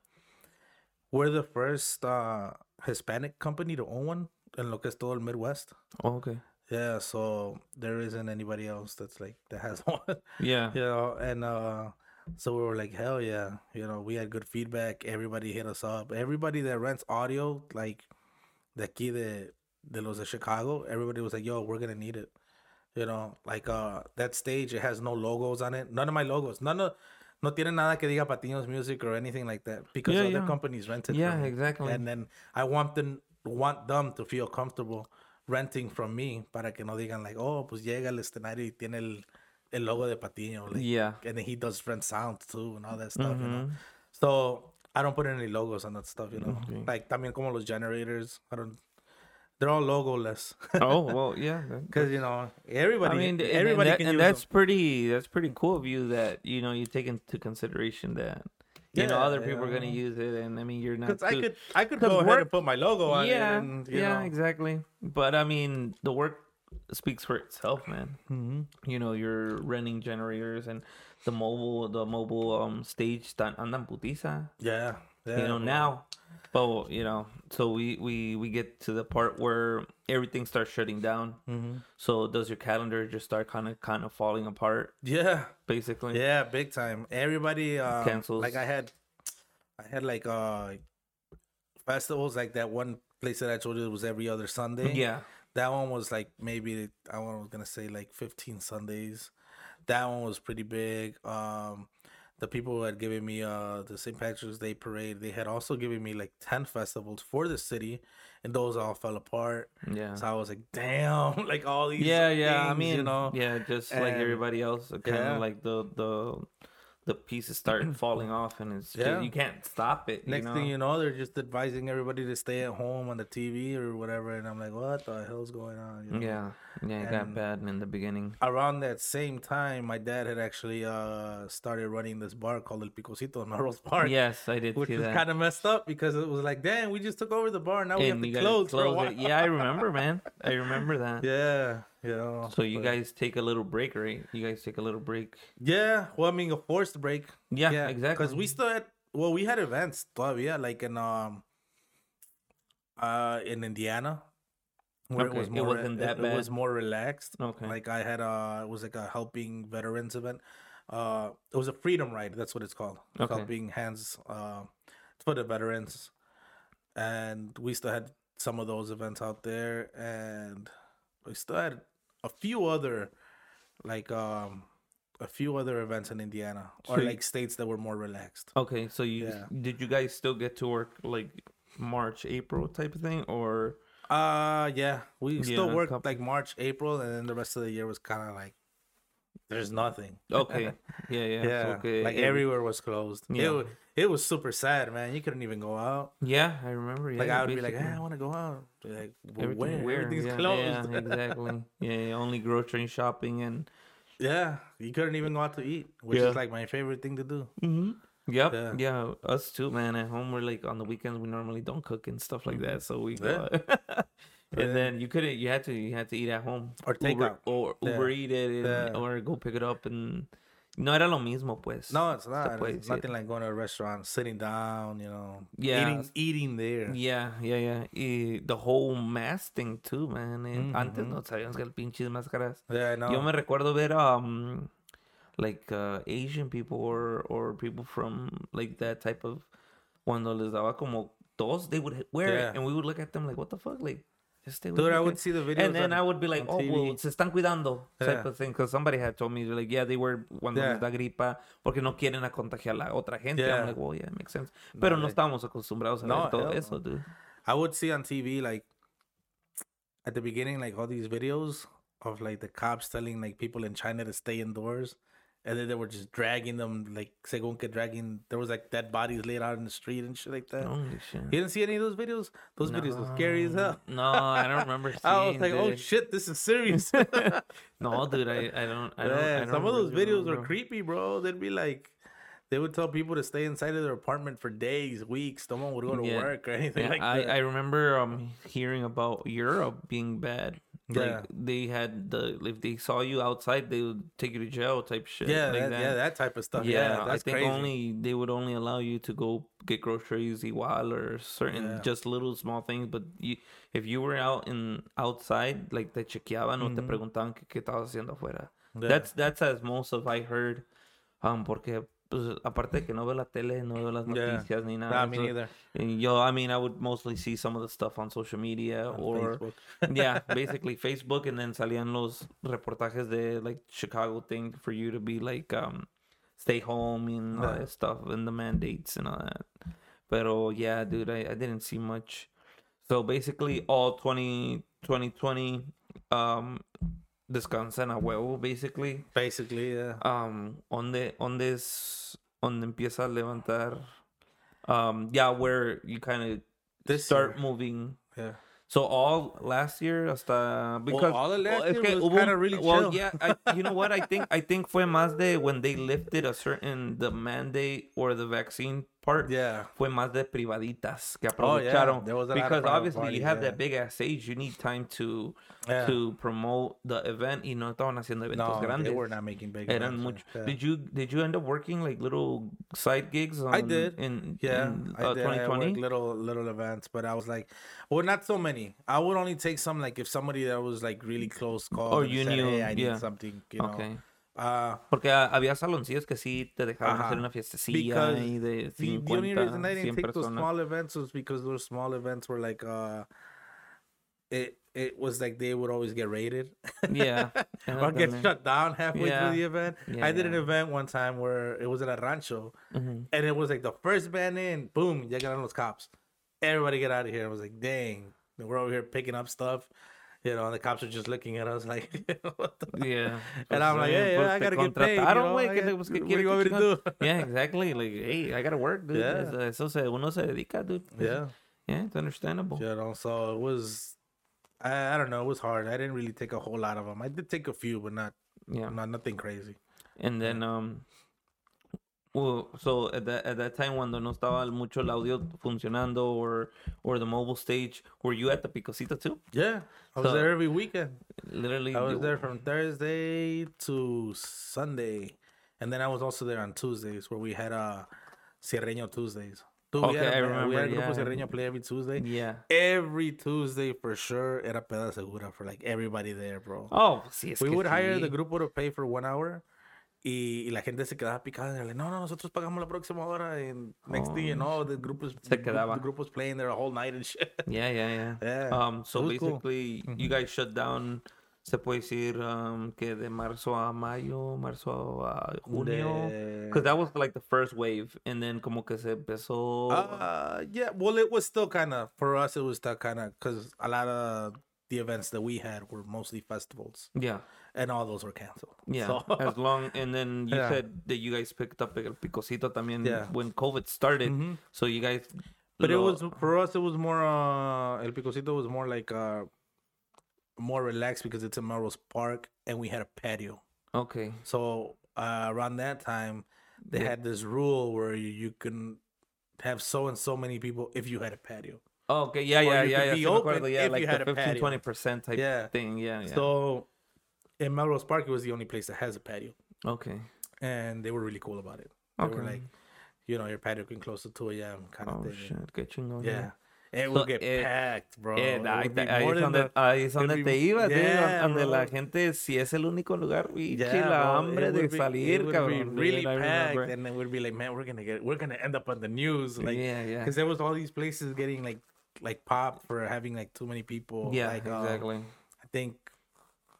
we're the first uh, Hispanic company to own one in lo que es todo el Midwest. Oh, okay. Yeah, so there isn't anybody else that's like that has one. Yeah. you know, and uh, so we were like, hell yeah, you know, we had good feedback. Everybody hit us up. Everybody that rents audio, like the aquí de de los de Chicago, everybody was like, yo, we're gonna need it. You know, like uh that stage, it has no logos on it. None of my logos. None of no tiene nada que diga Patiño's Music or anything like that because Yeah, other yeah. companies rent it. Yeah, exactly. And then I want them want them to feel comfortable renting from me para que no digan like, oh, pues llega al escenario y tiene el, el logo de Patiño. Like, Yeah. and then he does rent sound too and all that stuff, you know. Mhm. So I don't put any logos on that stuff, you know. Okay. Like también como los generators, I don't. They're all logoless Oh well, yeah. because you know everybody. I mean, and- and everybody that- can and that's them. pretty. That's pretty cool of you that you know you take into consideration that you know other people are gonna use it, and I mean you're not. Because I could, I could go ahead and put my logo on yeah, it. And, you yeah, know. exactly. But I mean, the work speaks for itself, man. Mhm. You know, you're renting generators and the mobile, the mobile um stage tan andan putiza. Yeah, yeah. you know now, but you know, so we we we get to the part where everything starts shutting down. mhm. So does your calendar just start kind of kind of falling apart, Yeah, basically? Yeah, big time. Everybody uh, Cancels. Like I had, I had like uh festivals like that one place that I told you was every other Sunday. Yeah. that one was like maybe I was gonna say like fifteen Sundays. That one was pretty big. Um, the people who had given me uh the St. Patrick's Day parade, they had also given me like ten festivals for the city, and those all fell apart. Yeah. So I was like, damn, like all these. Yeah, yeah. I mean, you know, yeah, just like everybody else, kind of like the the the pieces start falling off, and it's Yeah. you can't stop it. Next you know? thing you know, they're just advising everybody to stay at home on the TV or whatever, and I'm like, what the hell's going on? you know? yeah, yeah, it got bad in the beginning. Around that same time, my dad had actually uh started running this bar called El Picosito in Melrose Park. Yes, I did Which was kind of messed up because it was like, damn, we just took over the bar. Now we have to guys close, for a while. it. Yeah, I remember, man. I remember that. yeah, know. So you but- guys take a little break, right? You guys take a little break. Yeah, well, I mean, a forced break. Yeah, exactly. Because we still had, well, we had events todavía, like in um, uh, in Indiana. Where Okay, it was more, it wasn't that it, it was more relaxed. Okay. Like I had uh it was like a helping veterans event. Uh, it was a freedom ride. That's what it's called. Okay. Helping hands uh for the veterans, and we still had some of those events out there, and we still had a few other like um a few other events in Indiana or So like states that were more relaxed. Okay, so you Yeah. did you guys still get to work like March, April type of thing, or Uh yeah, we still Yeah, worked coup- like March, April, and then the rest of the year was kind of like there's nothing. okay, yeah, yeah, Yeah, okay, like it- everywhere was closed. Yeah. It, it was super sad, man. You couldn't even go out. Yeah, I remember. Yeah, like I would be like, basically. hey, I want to go out. Be Like Everything where? where? Everything's yeah, closed. Yeah, exactly. yeah, only grocery shopping and. Yeah, you couldn't even go out to eat, which Yeah. is like my favorite thing to do. Mm-hmm. Yep. Yeah. Yeah. Us too, man. At home, we're like on the weekends. We normally don't cook and stuff like that, so we go. Yeah. And Yeah. then you couldn't. You had to. You had to eat at home Or take Uber, out. or Yeah. Uber eat it, and, or go pick it up. And no era lo mismo, pues. No, it's not. It's nothing like going to a restaurant, sitting down, you know, Yeah. eating, eating there. Yeah, yeah, yeah. Y the whole mask thing too, man. And Antes Mhm. no sabíamos que el pinches máscaras. Yeah, I know. Yo me recuerdo ver um like uh, Asian people or or people from like that type of cuando les daba como tos, they would wear Yeah. it and we would look at them like what the fuck like stay Dude, I would kid." see the videos. and then on- I would be like, oh, well, se están cuidando, type Yeah. of thing. Because somebody had told me, like, yeah, they were cuando les Yeah. da gripa porque no quieren a contagiar a la otra gente. Yeah. I'm like, well, yeah, makes sense. Pero no they- estábamos acostumbrados a No, ver todo eso, no. dude. I would see on TV like at the beginning, like all these videos of like the cops telling like people in China to stay indoors, and then they were just dragging them like según que dragging. There was like dead bodies laid out in the street and shit like that. Holy shit. You didn't see any of those videos? Those videos were scary as hell. No, I don't remember seeing. I was like, oh shit, this is serious. No, dude, I, I don't. I don't. Yeah, I don't some of those really videos were creepy, bro. They'd be like, they would tell people to stay inside of their apartment for days, weeks. No one would go to Yeah. work or anything Yeah, like I, that. I remember um hearing about Europe being bad. Yeah. Like they had the if they saw you outside, they would take you to jail type shit. yeah, like that, yeah, that type of stuff. Yeah, Yeah, I think crazy. only they would only allow you to go get groceries igual or certain Yeah. just little small things. But you, if you were out in outside, like te chequeaban o te preguntaban que qué estabas haciendo afuera. Mm-hmm. Yeah. That's that's as most of I heard. Um, porque pues, aparte de que no veo la tele, no veo las Yeah. noticias ni nada. Nah, me neither. Yo, I mean, I would mostly see some of the stuff on social media On or Facebook. yeah, basically Facebook, and then salían los reportajes de like Chicago thing for you to be like um stay home and all Yeah. that stuff and the mandates and all that. Pero yeah, dude, I, I didn't see much. So basically, all 20, 2020 um descansan a huevo, basically. Basically, yeah. Um, donde, donde es donde empieza a levantar. Um, yeah, where you kind of start year. moving. Yeah. So all last year hasta because all of last es year was kinda un- really well, chill. yeah, I, you know what I think I think fue más de when they lifted a certain the mandate or the vaccine part. Yeah. Fue más de privaditas que Oh, yeah. aprovecharon There was a because obviously parties, you have yeah. that big ass age, you need time to Yeah. to promote the event y no estaban haciendo eventos No, grandes. they were not making big. Eran yeah. Did you did you end up working like little side gigs? On, I did. in Yeah, in, I uh, did. I 2020. worked little little events, but I was like, well, not so many. I would only take some like if somebody that was like really close called Or you said, knew- hey, I need something, you know. Okay. Uh, Porque ah, había saloncillos que sí te dejaban Ajá. hacer una fiestecilla Because ahí de the, 50, the only reason I 100 didn't take those small events was because those small events were like, uh, it it was like they would always get raided. Yeah. or get shut down halfway Yeah. through the event. Yeah, I did an event one time where it was in a rancho, Mhm. and it was like the first band in, boom, ya got on those cops. Everybody get out of here. I was like, dang, we're over here picking up stuff. You know, and the cops are just looking at us like, what the Yeah. And I'm like, hey, pues, I gotta get paid. You contrataron, know? güey, I le- pues, what do you want me to do? Yeah, exactly. Like, hey, I gotta work, dude. Yeah. Eso se, uno se dedica, dude. Yeah. Yeah, it's understandable. You know, so it was, I, I don't know, it was hard. I didn't really take a whole lot of them. I did take a few, but not, Yeah. not nothing crazy. And then, um, well, so at that at that time cuando no estaba mucho el audio funcionando or or the mobile stage, were you at the Picosita too? Yeah. I was So- there every weekend. Literally, I was you- there from Thursday to Sunday, and then I was also there on Tuesdays where we had uh Sierreño Tuesdays. Dude, Okay, a I band- we had a remember, Grupo yeah. Sierreño play every Tuesday. Yeah. Every Tuesday for sure era peda segura for like everybody there, bro. Oh, sí, es we would hire the sí. grupo to pay for one hour. Y, y la gente se quedaba picada. y no, no, nosotros pagamos la próxima hora. And next thing you know, the group was, Se the, group, quedaba. the group was playing there a whole night and shit. Yeah, yeah, yeah. Yeah, Um, so was cool. basically, you guys shut down. Se puede decir um, que de marzo a mayo, marzo a junio. Because that was like the first wave, and then como que se empezó. Uh, yeah. Well, it was still kind of for us. It was still kind of because a lot of the events that we had were mostly festivals, yeah, and all those were canceled. yeah. So, As long, and then you Yeah. said that you guys picked up el picosito también Yeah. when COVID started. Mhm. So you guys. but it was for us. It was more. Uh, El Picosito was more like uh, more relaxed because it's in Melrose Park, and we had a patio. okay. So uh, around that time, they Yeah. had this rule where you, you can have so and so many people if you had a patio. Oh, okay, yeah, Or yeah, yeah, yeah. be open acuerdo, yeah, like you the had a 15, patio. 20 percent type Yeah. thing. Yeah, yeah. So in Melrose Park, it was the only place that has a patio. okay. and they were really cool about it. They were Okay. like, you know, your patio can close to 2 a.m. kind of Oh thing. shit, qué chingón. Yeah. And it So, would get eh, packed, bro. Eh, It ahí, would be ahí more es than donde, the- ahí es donde it'd te be- ibas, dude, Yeah, donde la bro. gente, si es el único lugar, bichi, Yeah, la bro, hambre it de would be- salir, it would be cabrón. dude, really I packed, remember. and then we'd be like, man, we're gonna get, we're gonna end up on the news, like, yeah, yeah. because there was all these places getting like, like popped for having like too many people. Yeah, like, um, exactly. I think,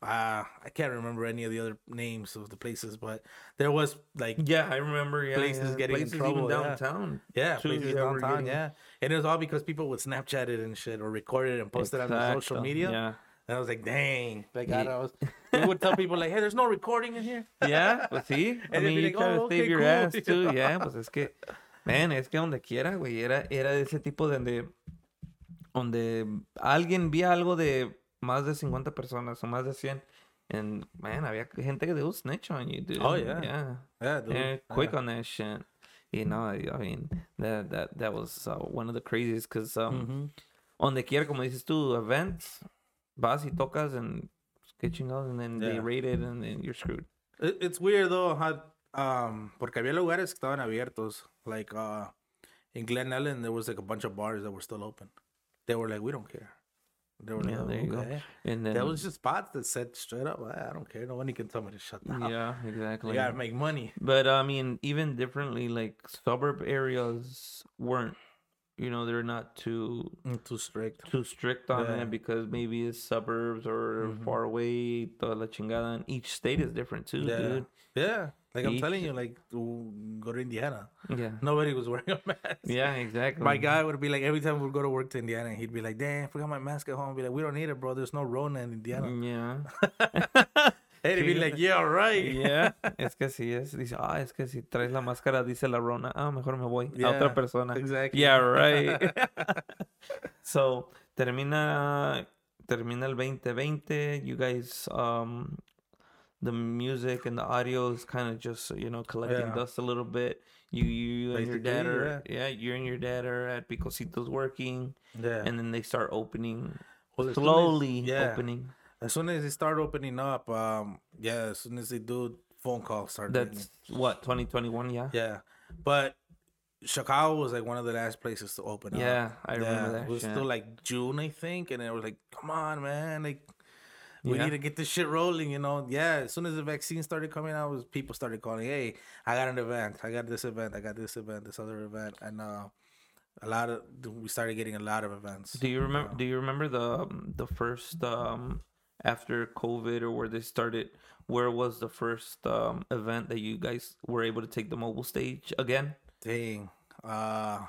uh, I can't remember any of the other names of the places, but there was like yeah, I remember. Yeah, places yeah. getting in trouble, yeah. downtown. Yeah, too, places downtown. getting- Yeah, and it was all because people would Snapchat it and shit or record it and post it on their social media. Yeah. And I was like, dang. Like, I was, we would tell people, like, hey, there's no recording in here. Yeah, pues sí. I mean, be you like, try to "Oh, save okay, your cool." ass too. Yeah, pues es que, man, es que donde quiera, güey, era, era ese tipo de donde, donde alguien vía algo de más de 50 personas o más de 100. And, man, había gente que would snitch on you, dude. Oh, yeah. Yeah. Yeah, dude. They're quick Yeah. on that shit. You know, I mean, that, that, that was uh, one of the craziest because, um, Mhm. donde quiera, como dices tú, events, vas y tocas and qué chingados, and then they Yeah. rate it and then you're screwed. It, it's weird though how um porque había lugares que estaban abiertos like uh in Glen Ellen there was like a bunch of bars that were still open. They were like we don't care. They were Yeah, like there you go. And then, There was just spots that said straight up I don't care. Nobody can tell me to shut down. yeah, exactly. You gotta make money. But I mean, even differently, like suburb areas weren't, you know, they're not too Mm, Too strict. too strict on Yeah. it because maybe it's suburbs or Mhm. far away. Toda la chingada. And each state is different too, Yeah. dude. Yeah. Like I'm telling you, like to go to Indiana. Yeah. Nobody was wearing a mask. Yeah, exactly. My guy would be like every time we'd go to work to Indiana, he'd be like, "Damn, I forgot my mask at home." I'd be like, "We don't need it, bro. There's no Rona in Indiana." Yeah. He'd be like, "Yeah, right." Yeah, es que sí es. Dice, ah, es que si traes la máscara, dice la Rona, ah, mejor me voy a otra Yeah, persona. Exactly. Yeah, right. so, termina, termina el 2020. You guys, um, the music and the audio is kind of just, you know, collecting Yeah. dust a little bit. You, you and your dad are, yeah. you and your dad are at Picositos working, yeah. and then they start opening, Well, as soon as- slowly yeah. opening. As soon as they start opening up, um, yeah, as soon as they do, phone calls start. That's what 2021, yeah. yeah, but Chicago was like one of the last places to open up. Yeah, I remember Yeah, that. It was shit. still like June, I think, and it was like, "Come on, man! Like, we Yeah. need to get this shit rolling." You know? Yeah. As soon as the vaccine started coming out, was people started calling, "Hey, I got an event. I got this event. I got this event. This other event." And uh, a lot of we started getting a lot of events. Do you remember? Uh, Do you remember the um, the first um after COVID or where they started? Where was the first um event that you guys were able to take the mobile stage again? Dang. Uh,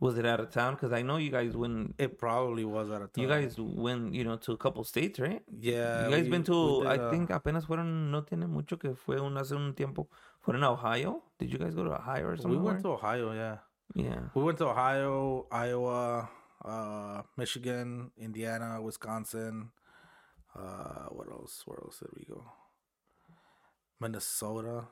Was it out of town? Because I know you guys went. it probably was out of time. You guys went, you know, to a couple states, right? yeah. you guys we- been to? did, I uh, think apenas fueron. No tiene mucho que fue un hace un tiempo. Fueron a Ohio. Did you guys go to Ohio or something? we went to Ohio. Yeah. Yeah. We went to Ohio, Iowa, uh, Michigan, Indiana, Wisconsin. Uh, what else? Where else did we go? Minnesota.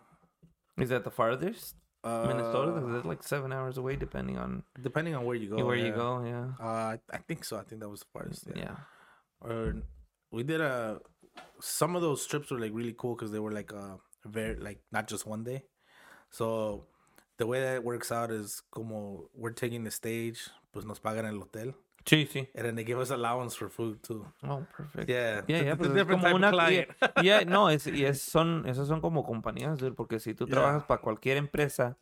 Is that the farthest? Uh, Minnesota? It's like seven hours away, depending on Depending on where you go. where you go. Yeah. Uh, I- think so. I think that was the farthest. Yeah. Yeah. Or we did a. Some of those trips were like really cool because they were like uh very like not just one day. So the way that it works out is como we're taking the stage, pues nos pagan el hotel, Sí, sí. and then they give us allowance for food too. Oh, perfect. Yeah, Yeah, yeah, it's pues es como una client. yeah, yeah, no, es, y es, son, esas son como compañías, dude, porque si tú Yeah. trabajas para cualquier empresa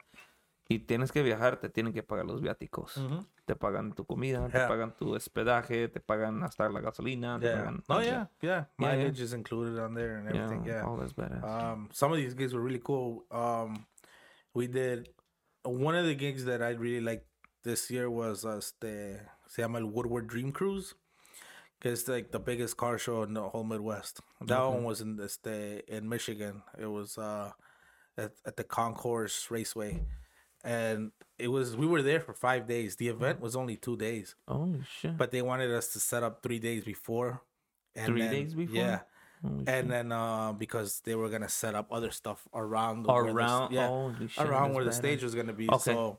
y tienes que viajar, te tienen que pagar los viáticos. Mhm. Te pagan tu comida, te pagan tu hospedaje, te pagan hasta la gasolina, te pagan. Oh yeah, yeah. Yeah, yeah. Mileage is included on there and everything. Yeah. all that's badass. Um, some of these gigs were really cool. Um, we did one of the gigs that I really liked this year was uh, este, se llama el Woodward Dream Cruise. Que it's like the biggest car show in the whole Midwest. That one was in este, in Michigan. It was uh, at, at the Concourse Raceway, and it was we were there for five days. The event was only two days, Oh shit. but they wanted us to set up three days before. And Three then- days before? Yeah. Holy And then uh, because they were gonna set up other stuff around the, where the- around, yeah, shit, around where the stage was gonna be. Okay. So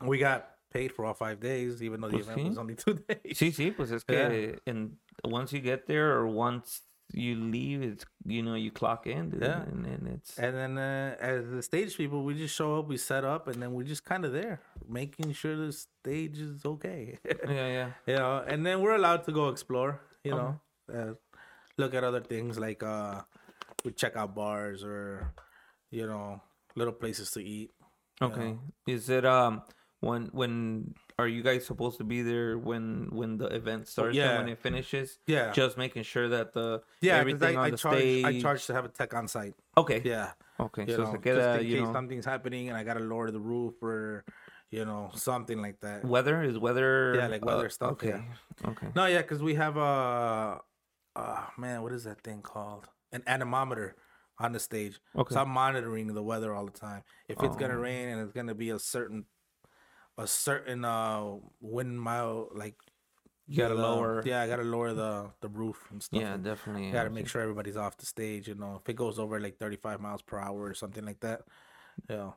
we got paid for all five days, even though the Pues event sí. was only two days. Sí, sí, pues es que Yeah. and once you get there or once you leave, it's, you know, you clock in, Yeah. and, and it's, And then uh, as the stage people, we just show up, we set up, and then we're just kind of there, making sure the stage is okay. yeah, yeah. you know, and then we're allowed to go explore. You know, uh, look at other things like uh, we check out bars or you know little places to eat. Okay. Is it um when when are you guys supposed to be there when when the event starts yeah. and when it finishes? Yeah. Just making sure that the Yeah, everything I, on I the charge stage. I charge to have a tech on site. Okay. Yeah, Okay. you so know, just in you case know, something's happening and I gotta lower the roof or you know something like that. weather is weather. Yeah, like weather uh, stuff, Okay. yeah. Okay. No, yeah, because we have a uh man, what is that thing called? An anemometer on the stage. Okay. So I'm monitoring the weather all the time. If it's gonna Oh. rain and it's gonna be a certain a certain uh wind mile like You gotta the- lower. Yeah, I gotta lower the the roof and stuff. Yeah, like definitely. You gotta make sure everybody's off the stage. You know, if it goes over like 35 miles per hour or something like that. Yeah,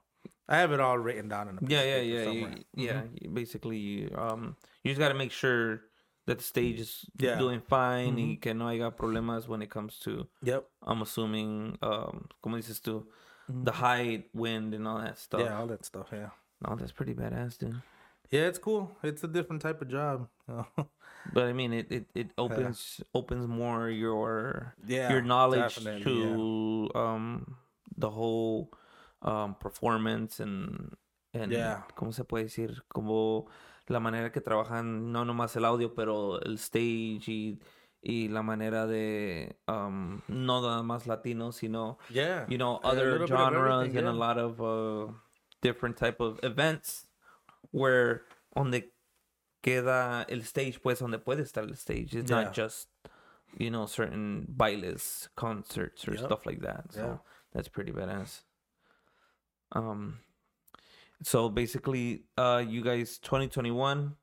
I have it all written down in a Yeah, yeah, yeah. Mm-hmm. yeah. Basically, you, um, you just gotta make sure that the stage is Yeah. doing fine Mhm. y que no haya problemas when it comes to. Yep. I'm assuming, um, como dices tú, the high wind and all that stuff. Mm-hmm. Yeah, all that stuff. Yeah. No, that's pretty badass, dude. Yeah, it's cool. It's a different type of job. But I mean, it it, it opens opens more your yeah. your knowledge to um the whole um performance and and Yeah. cómo se puede decir como la manera que trabajan no nomás el audio pero el stage y y la manera de um no nada más latino sino Yeah. you know other genres and a lot of uh different type of events where on the queda el stage pues donde puede estar el stage it's Yeah. not just you know certain bailes concerts or Yep. stuff like that so Yeah. that's pretty badass um so basically uh you guys 2021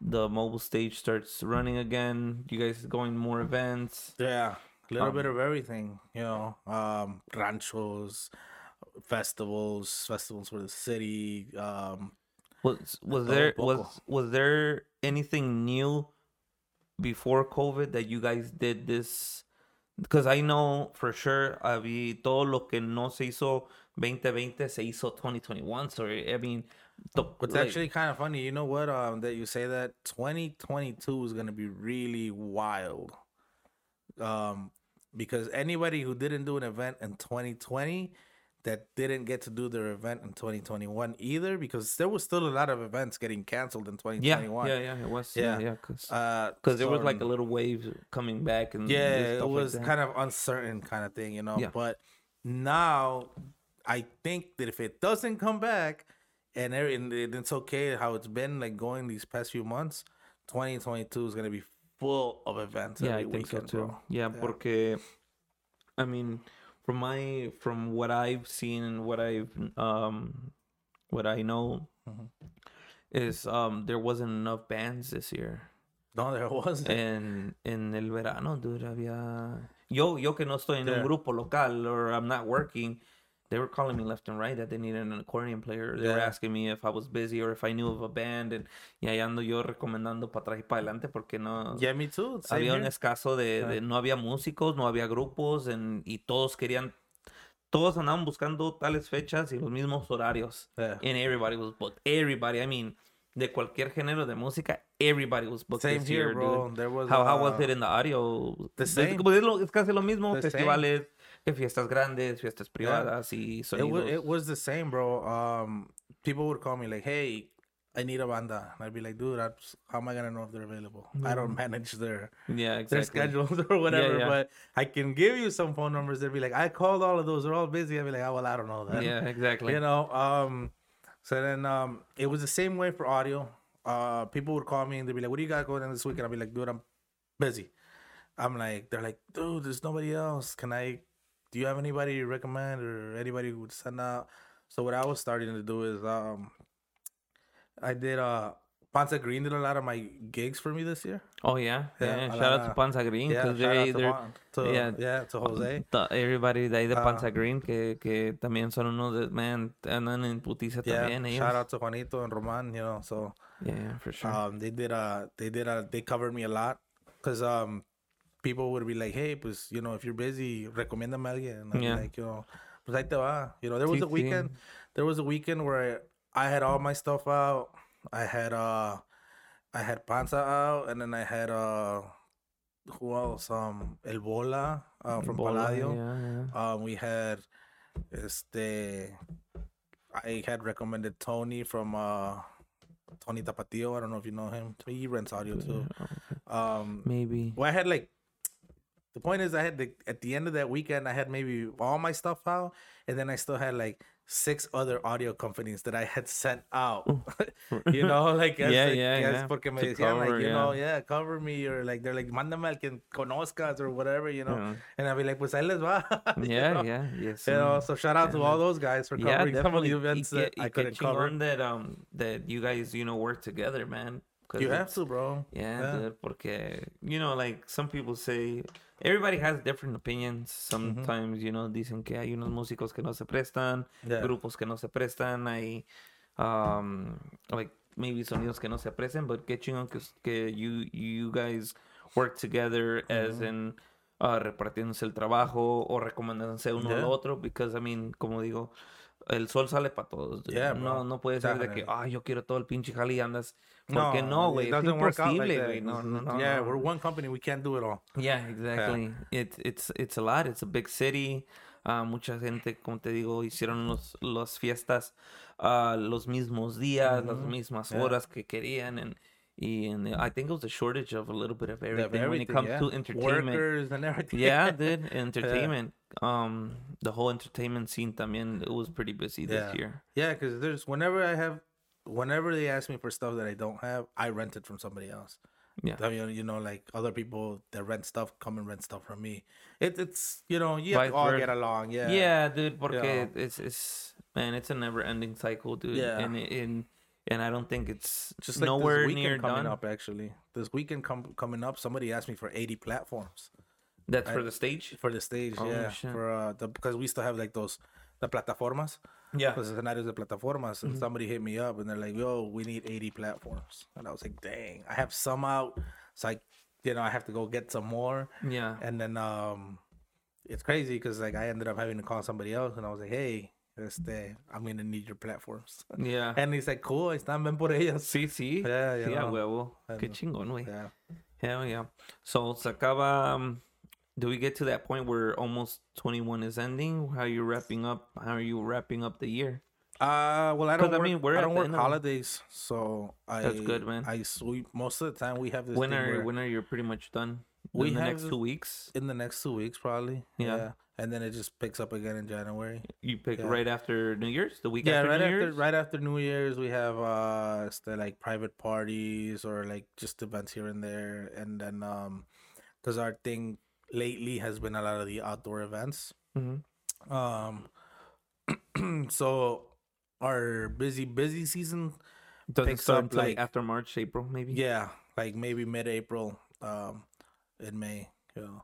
the mobile stage starts running again you guys going more events Yeah, a little Um, bit of everything, you know, um, ranchos, festivals, festivals for the city. Um, Was was there was was there anything new before COVID that you guys did this? Because I know for sure, había todo lo que no se hizo 2020 se hizo 2021. So I mean, the, It's like, actually kind of funny. You know what? Um, that you say that 2022 is gonna be really wild. Um, because anybody who didn't do an event in 2020 that didn't get to do their event in 2021 either, because there was still a lot of events getting canceled in 2021. yeah, yeah, it was, yeah, Yeah. yeah, because Uh, there was like a little wave coming back and yeah and it was like kind of uncertain kind of thing you know Yeah. but now i think that if it doesn't come back and, and it's okay how it's been like going these past few months 2022 is going to be full of events Yeah, I think so too. bro. Yeah, porque I mean, from my from what I've seen and what I've um what I know Mhm. is um there wasn't enough bands this year. no there wasn't En in el verano, dude, había yo yo que no estoy en Yeah. un grupo local or I'm not working. They were calling me left and right that they needed an accordion player. They were Yeah. asking me if I was busy or if I knew of a band. And, y ahí ando yo recomendando para atrás y para adelante porque no, yeah me too Same había un here. escaso de, de- no había músicos, no había grupos en- y todos querían, todos andaban buscando tales fechas y los mismos horarios. Yeah. And everybody was booked. Everybody, I mean, de cualquier género de música, everybody was booked same this here year, bro dude. there was How, how was it in the audio? the Es- same. como es, casi lo mismo, The same. Que fiestas grandes, fiestas privadas y it sonidos. it was the same bro um people would call me like hey I need a banda. And I'd be like, dude, I'm, how am I gonna know if they're available? I don't manage their yeah, their schedules or whatever. yeah. But I can give you some phone numbers. They'd be like, I called all of those. They're all busy. I'd be like, oh well, I don't know that. Yeah, exactly. You know. Um. So then, um, it was the same way for audio. Uh, people would call me and they'd be like, "What do you got going on this weekend?" I'd be like, "Dude, I'm busy." I'm like, they're like, "Dude, there's nobody else. Can I? Do you have anybody you recommend or anybody who would send out?" So what I was starting to do is, um, I did uh. Panza Green did a lot of my gigs for me this year. Oh, yeah. Yeah, Yeah, shout out to Panza Green. Yeah, shout out they, to, they're, Juan- to yeah. yeah. to Jose. the- everybody de ahí de. Panza Green que, que también son unos de, man, andan en putiza Yeah, también ellos. shout out to Juanito and Roman. You know, so Yeah, yeah, for sure. um, they did uh they did uh they covered me a lot because um people would be like, hey, pues you know, if you're busy, recomiéndame a alguien. And I'd Yeah. like, you know, pues ahí te va. You know, there was a weekend. There was a weekend where I had all my stuff out. I had uh I had Panza out, and then I had uh who else? Um, El Bola uh, from Bola, Palladio. Yeah, yeah. Um, we had este. I had recommended Tony from uh Tony Tapatio. I don't know if you know him. He rents audio too. Um, Maybe. well, I had like the point is I had the at the end of that weekend I had maybe all my stuff out, and then I still had like six other audio companies that I had sent out. you know, like as, Yeah, like, yeah, as yeah. porque me decían cover, like, you yeah. know, yeah, cover me or like they're like, mándame al que conozcas or whatever, you know. Yeah. And I'd be like, pues ahí les va. Yeah, know? yeah, yes. You know, mm. so shout out to all those guys for covering some of the events y that I y que couldn't cover. that um that you guys you know work together, man. 'Cause You have to, bro. Yeah, Yeah. dude, porque you know, like some people say, everybody has different opinions. Mm-hmm. Sometimes, you know, dicen que hay unos músicos que no se prestan, Yeah. grupos que no se prestan, hay, um, like maybe sonidos que no se aprecian, but qué chingón que, que you you guys work together Mm-hmm. as in uh, repartiéndose el trabajo o recomendándose uno al otro, because I mean, como digo. El sol sale para todos. Yeah, no, no puede ser de que, ah, yo quiero todo el pinche jale y andas. Porque no, it güey. Es doesn't work out like. No, no, no. yeah, no. we're one company. We can't do it all. Yeah, exactly. It's it's it's a lot. It's a big city. Ah, mucha gente, como te digo, hicieron los las fiestas ah, los mismos días, las mismas Yeah. horas que querían, and, y and I think it was a shortage of a little bit of Of everything, when it comes yeah. to entertainment. Workers and everything. Yeah, dude, entertainment. Um, the whole entertainment scene también it was pretty busy this year. Yeah, because there's whenever I have, whenever they ask me for stuff that I don't have, I rent it from somebody else. Yeah. I mean, you know, like other people that rent stuff come and rent stuff from me. It, it's you know you have to all get along. Yeah. Yeah, dude, porque Yeah. it's it's man, it's a never ending cycle, dude. Yeah. And and and I don't think it's Just like nowhere this near coming done. up, actually. This weekend com- coming up, somebody asked me for 80 platforms That's for the stage. for the stage. Oh, yeah, shit. for uh, the because we still have like those the plataformas. Yeah. because Los escenarios de plataformas, Mm-hmm. somebody hit me up and they're like, "Yo, we need 80 platforms," and I was like, "Dang, I have some out, so I, you know, I have to go get some more." Yeah. And then um, it's crazy because like I ended up having to call somebody else, and I was like, "Hey, este, I'm gonna need your platforms," Yeah. and he's like, "Cool, están, ven por ellas." Sí, sí. Yeah, you sí, a huevo. Qué chingón, güey. Yeah. Hell yeah. So, se acaba. Um, do we get to that point where almost 21 is ending? How are you wrapping up? How are you wrapping up the year? Uh, well, I don't. 'Cause, I mean, we're I at don't work of- holidays, so I. That's good, man. I sweep most of the time. We have this. When are where when are you pretty much done? We in the next two weeks. in the next two weeks, probably. Yeah. and then it just picks up again in January. You pick Yeah. right after New Year's, the week yeah, after right New after Year's. right after New Year's, we have uh, the, like private parties or like just events here and there, and then um, because our thing lately has been a lot of the outdoor events. Mhm. Um, so our busy busy season Doesn't start like, like- after March, April, maybe. Yeah, like maybe mid-April, um, in May. You know,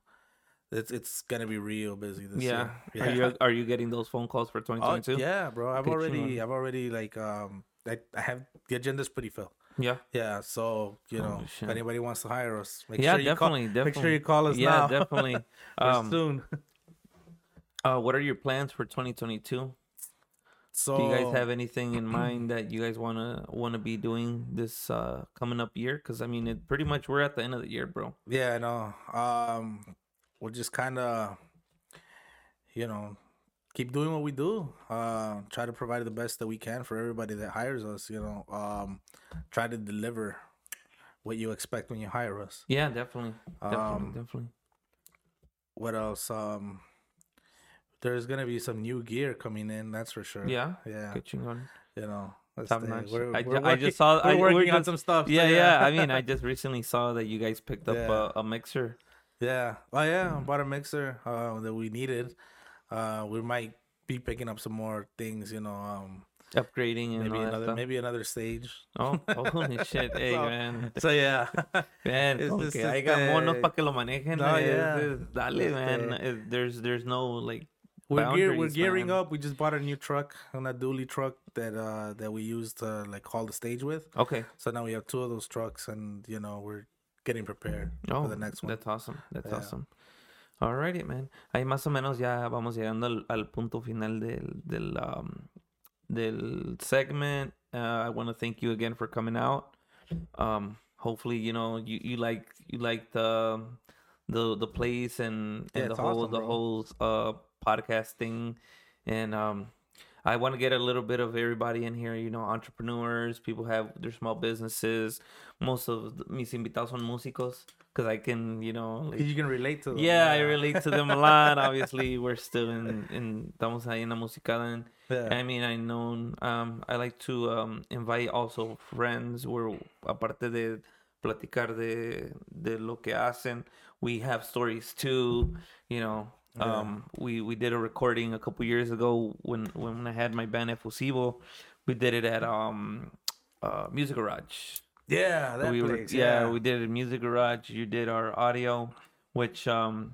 it's it's gonna be real busy this Yeah. year. Are you are you getting those phone calls for Oh, 2022? yeah, bro. I've Qué already, chingón. I've already like, um, I, I have the agenda's pretty full. Yeah. Yeah, so you know, Holy if anybody wants to hire us, make Yeah, sure you call, definitely, make sure you call us Yeah, now. definitely. Um, soon. uh, what are your plans for 2022? So Do you guys have anything in mind that you guys wanna wanna be doing this uh coming up year? Because I mean, it pretty much we're at the end of the year, bro. Yeah, I know. Um, we'll just kind of, you know, keep doing what we do. Uh, try to provide the best that we can for everybody that hires us. You know, um, try to deliver what you expect when you hire us. Yeah, definitely, definitely, Um, definitely. What else? Um, there's gonna be some new gear coming in. That's for sure. Yeah, yeah. Qué chingón. You know, Top notch. we're- I, we're I working- just saw. We're I, working we're on some stuff. so Yeah, yeah. I mean, I just recently saw that you guys picked up Yeah. a, a mixer. Yeah. Oh yeah, I bought a mixer uh, that we needed. Uh, we might be picking up some more things. You know, um, upgrading and maybe another maybe another stage. Oh, holy shit! Hey, So- man, So yeah, man, It's just, que haya monos para que lo manejen. No, es- yeah. Este- es- dale, man. Es- There's there's no like we're gear, we're gearing man. up. We just bought a new truck, a dually truck that uh that we used to like haul the stage with. Okay. So now we have two of those trucks, and you know we're getting prepared Oh, for the next one. that's awesome. That's Yeah. awesome. Alrighty, man. Ahí más o menos ya vamos llegando al, al punto final del del um, del segment. Uh, I want to thank you again for coming out. Um, hopefully, you know you, you like you like the the the place and, Yeah, and the whole awesome, the bro. whole uh podcasting and um I want to get a little bit of everybody in here. You know, entrepreneurs, people have their small businesses. Most of the- mis invitados son músicos because I can, you know, like- You can relate to them. yeah, I relate to them a lot. Obviously, we're still in, in estamos ahí en la musicada. And, Yeah. I mean, I know, um, I like to um, invite also friends where, aparte de platicar de, de lo que hacen, we have stories too, you know. Yeah. Um, we, we did a recording a couple years ago when, when I had my band Efusivo. We did it at um, uh, Music Garage Yeah, that we were- place. yeah, yeah, we did a music garage. You did our audio, which um,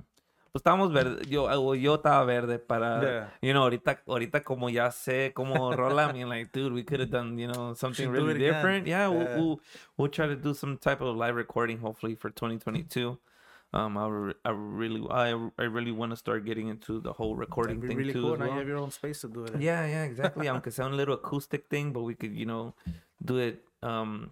pues estábamos verde. Yo, yo estaba verde para, Yeah. you know, ahorita, ahorita como ya sé cómo rola. I mean, like, dude, we could have done, you know, something really it again. different. Yeah, We'll, Yeah. we'll we'll try to do some type of live recording, hopefully for 2022. Um, I, re- I really, I, I really want to start getting into the whole recording thing really too. cool. Now you have your own space to do it. Yeah, yeah, exactly. Aunque sea un little acoustic thing, but we could, you know, do it, um,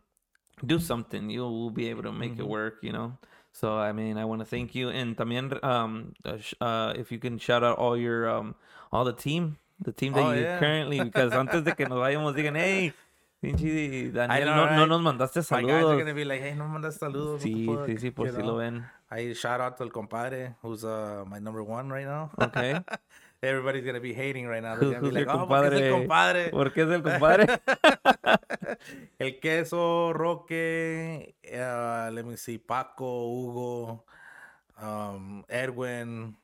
do something. You will be able to make it Mhm. work, you know. So I mean, I want to thank you, and también, um, uh, uh, if you can shout out all your, um, all the team, the team that Oh, you yeah. currently, because antes de que nos vayamos digan, hey, pinche Daniel, know, no, no nos mandaste saludos. My guys are gonna be like, hey, no mandas saludos. Sí, sí, sí, por si lo ven. I shout out to El Compadre, who's uh my number one right now. Okay. Everybody's gonna be hating right now. They're be like, oh, porque es el compadre? compadre. ¿Por qué es el compadre? El queso, Roque, uh, let me see, Paco, Hugo, um, Edwin,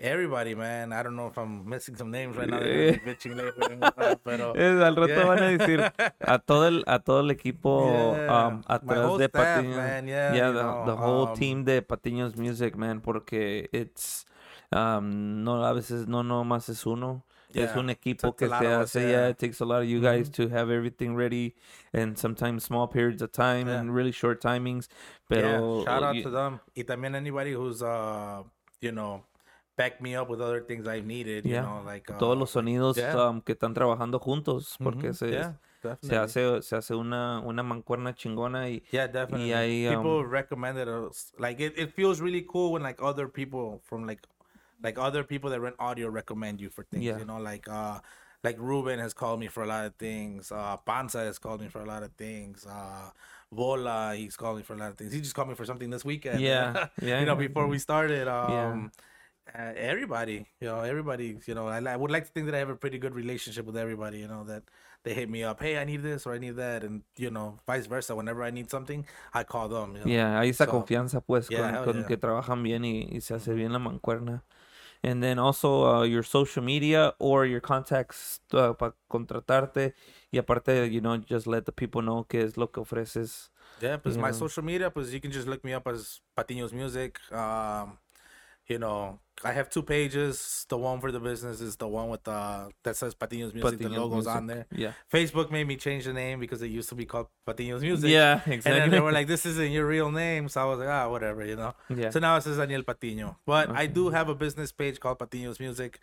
everybody, man. I don't know if I'm missing some names right now. They're gonna be bitching later, pero Es, al rato Yeah. van a decir a todo el a todo el equipo Yeah. um, atrás de staff, Patiño. man, yeah, yeah, the, know, the whole um, team de Patiños Music, man, porque it's um, no a veces no nomás es uno. es Yeah, un equipo que se hace, yeah. yeah. It takes a lot of you guys to have everything ready, and sometimes small periods of time Yeah. and really short timings. Pero shout out you- to them. Y también anybody who's, uh, you know, backed me up with other things I've needed, you Yeah. know, like uh, todos los sonidos yeah. um, que están trabajando juntos, porque mhm, se, yeah, se definitely. hace se hace una una mancuerna chingona y Yeah, definitely. ahí, people um, recommended us. Like it, it feels really cool when like other people from like like other people that rent audio recommend you for things. Yeah. You know, like uh like Ruben has called me for a lot of things. Uh Panza has called me for a lot of things. Uh Bola, he's called me for a lot of things. He just called me for something this weekend. Yeah, yeah. you know, before we started. Um uh, everybody, you know, everybody, you know, I, I would like to think that I have a pretty good relationship with everybody, you know, that they hit me up, hey, I need this or I need that, and you know, vice versa. Whenever I need something, I call them. You know? Yeah, hay esa So, confianza pues yeah, con, con yeah. que trabajan bien y, y se hace bien la mancuerna. And then also uh, your social media or your contacts uh, para contratarte y aparte, you know, just let the people know qué es lo que ofreces. Yeah, pues my Yeah. social media, pues you can just look me up as Patiños Music. Um, you know, I have two pages. The one for the business is the one with the that says Patiños Music. the Patiños logo's on there. Yeah. Facebook made me change the name because it used to be called Patiños Music. Yeah, And exactly. then they were like, "This isn't your real name," so I was like, "Ah, whatever," you know. yeah. So now it says Daniel Patiño. But I do have a business page called Patiños Music.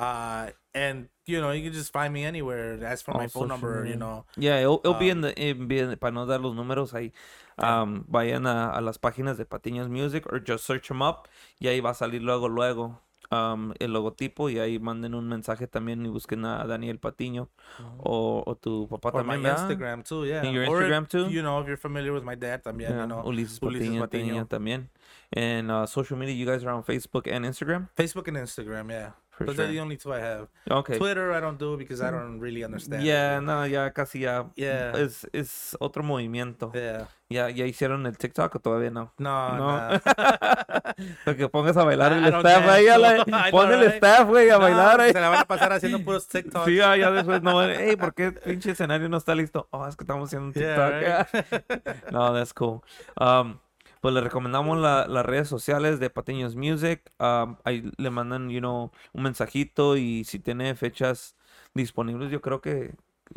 Uh, and you know, you can just find me anywhere. Ask for my All phone number, media. you know. Yeah, it'll, it'll be Um, in the, it'll be in- para no dar los números ahí. Um, vayan a, a las páginas de Patiños Music or just search them up y ahí va a salir luego, luego um, el logotipo y ahí manden un mensaje también y busquen a Daniel Patiño o, o tu papá Or my también, ¿verdad? Instagram too, yeah. And your Or if, Instagram too? You know, if you're familiar with my dad también, Yeah, you know. Ulises Ulises Patiño, Patiño. Patiño también. And uh, social media, you guys are on Facebook and Instagram? Facebook and Instagram, yeah. For Those sure. are the only two I have. Okay. Twitter I don't do because I don't really understand. Yeah, it. no, ya casi ya. Yeah. Es, es otro movimiento. Yeah. ¿Ya, ¿Ya hicieron el TikTok o todavía no? No, No. no. Que pongas a bailar el staff ahí. a la- Pon el right? staff, güey, a bailar ahí. Se la van a pasar haciendo puros TikToks. Sí, ah, ya después no van. Ey, ¿por qué pinche escenario no está listo? Oh, es que estamos haciendo un Yeah, TikTok. no, that's cool. Um, pues le recomendamos la- las redes sociales de Patiños Music. Um, ahí le mandan, you know, un mensajito y si tiene fechas disponibles, yo creo que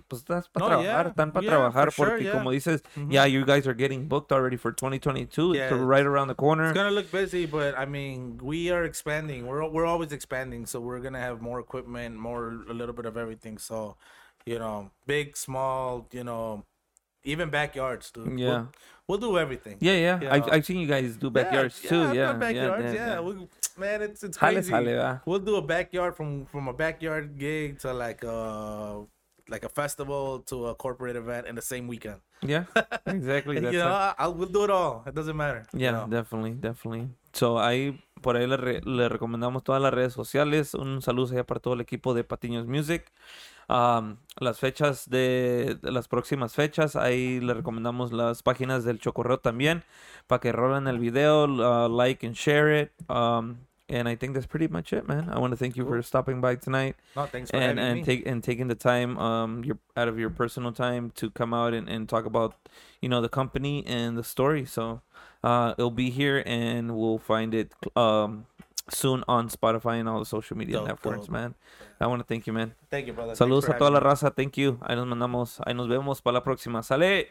pues estás para No, trabajar, yeah, están para yeah, trabajar for sure, porque yeah. como dices, yeah, you guys are getting booked already for 2022. Yeah, it's right around the corner. It's gonna look busy, but I mean, we are expanding. We're we're always expanding, so we're gonna have more equipment, more a little bit of everything. So, you know, big, small, you know, even backyards, dude. We'll- Yeah. we'll, do everything. Yeah, yeah. you I know. I've seen you guys do backyards yeah, too. I've Yeah, backyards. yeah, Yeah, We, man, it's it's Jale crazy. sale, ¿verdad? We'll do a backyard from from a backyard gig to like a like a festival to a corporate event in the same weekend. Yeah, exactly. you know. I, I'll we'll do it all. It doesn't matter. you Yeah, know. definitely, definitely. So ahí, por ahí le, re- le recomendamos todas las redes sociales. Un saludo allá para todo el equipo de Patiños Music. Um, las fechas de, de las próximas fechas, ahí le recomendamos las páginas del Chokorreo también, para que rolen el video, uh, like and share it. Um, and I think that's pretty much it, man. I want to thank you for stopping by tonight No, thanks for and having and me. take and taking the time um your out of your personal time to come out and, and talk about you know the company and the story so uh it'll be here and we'll find it um soon on spotify and all the social media Dope, networks dope. man. I want to thank you man. Thank you, brother. Saludos a toda la raza thank you. Ahí nos mandamos ahí nos vemos para la próxima. Sale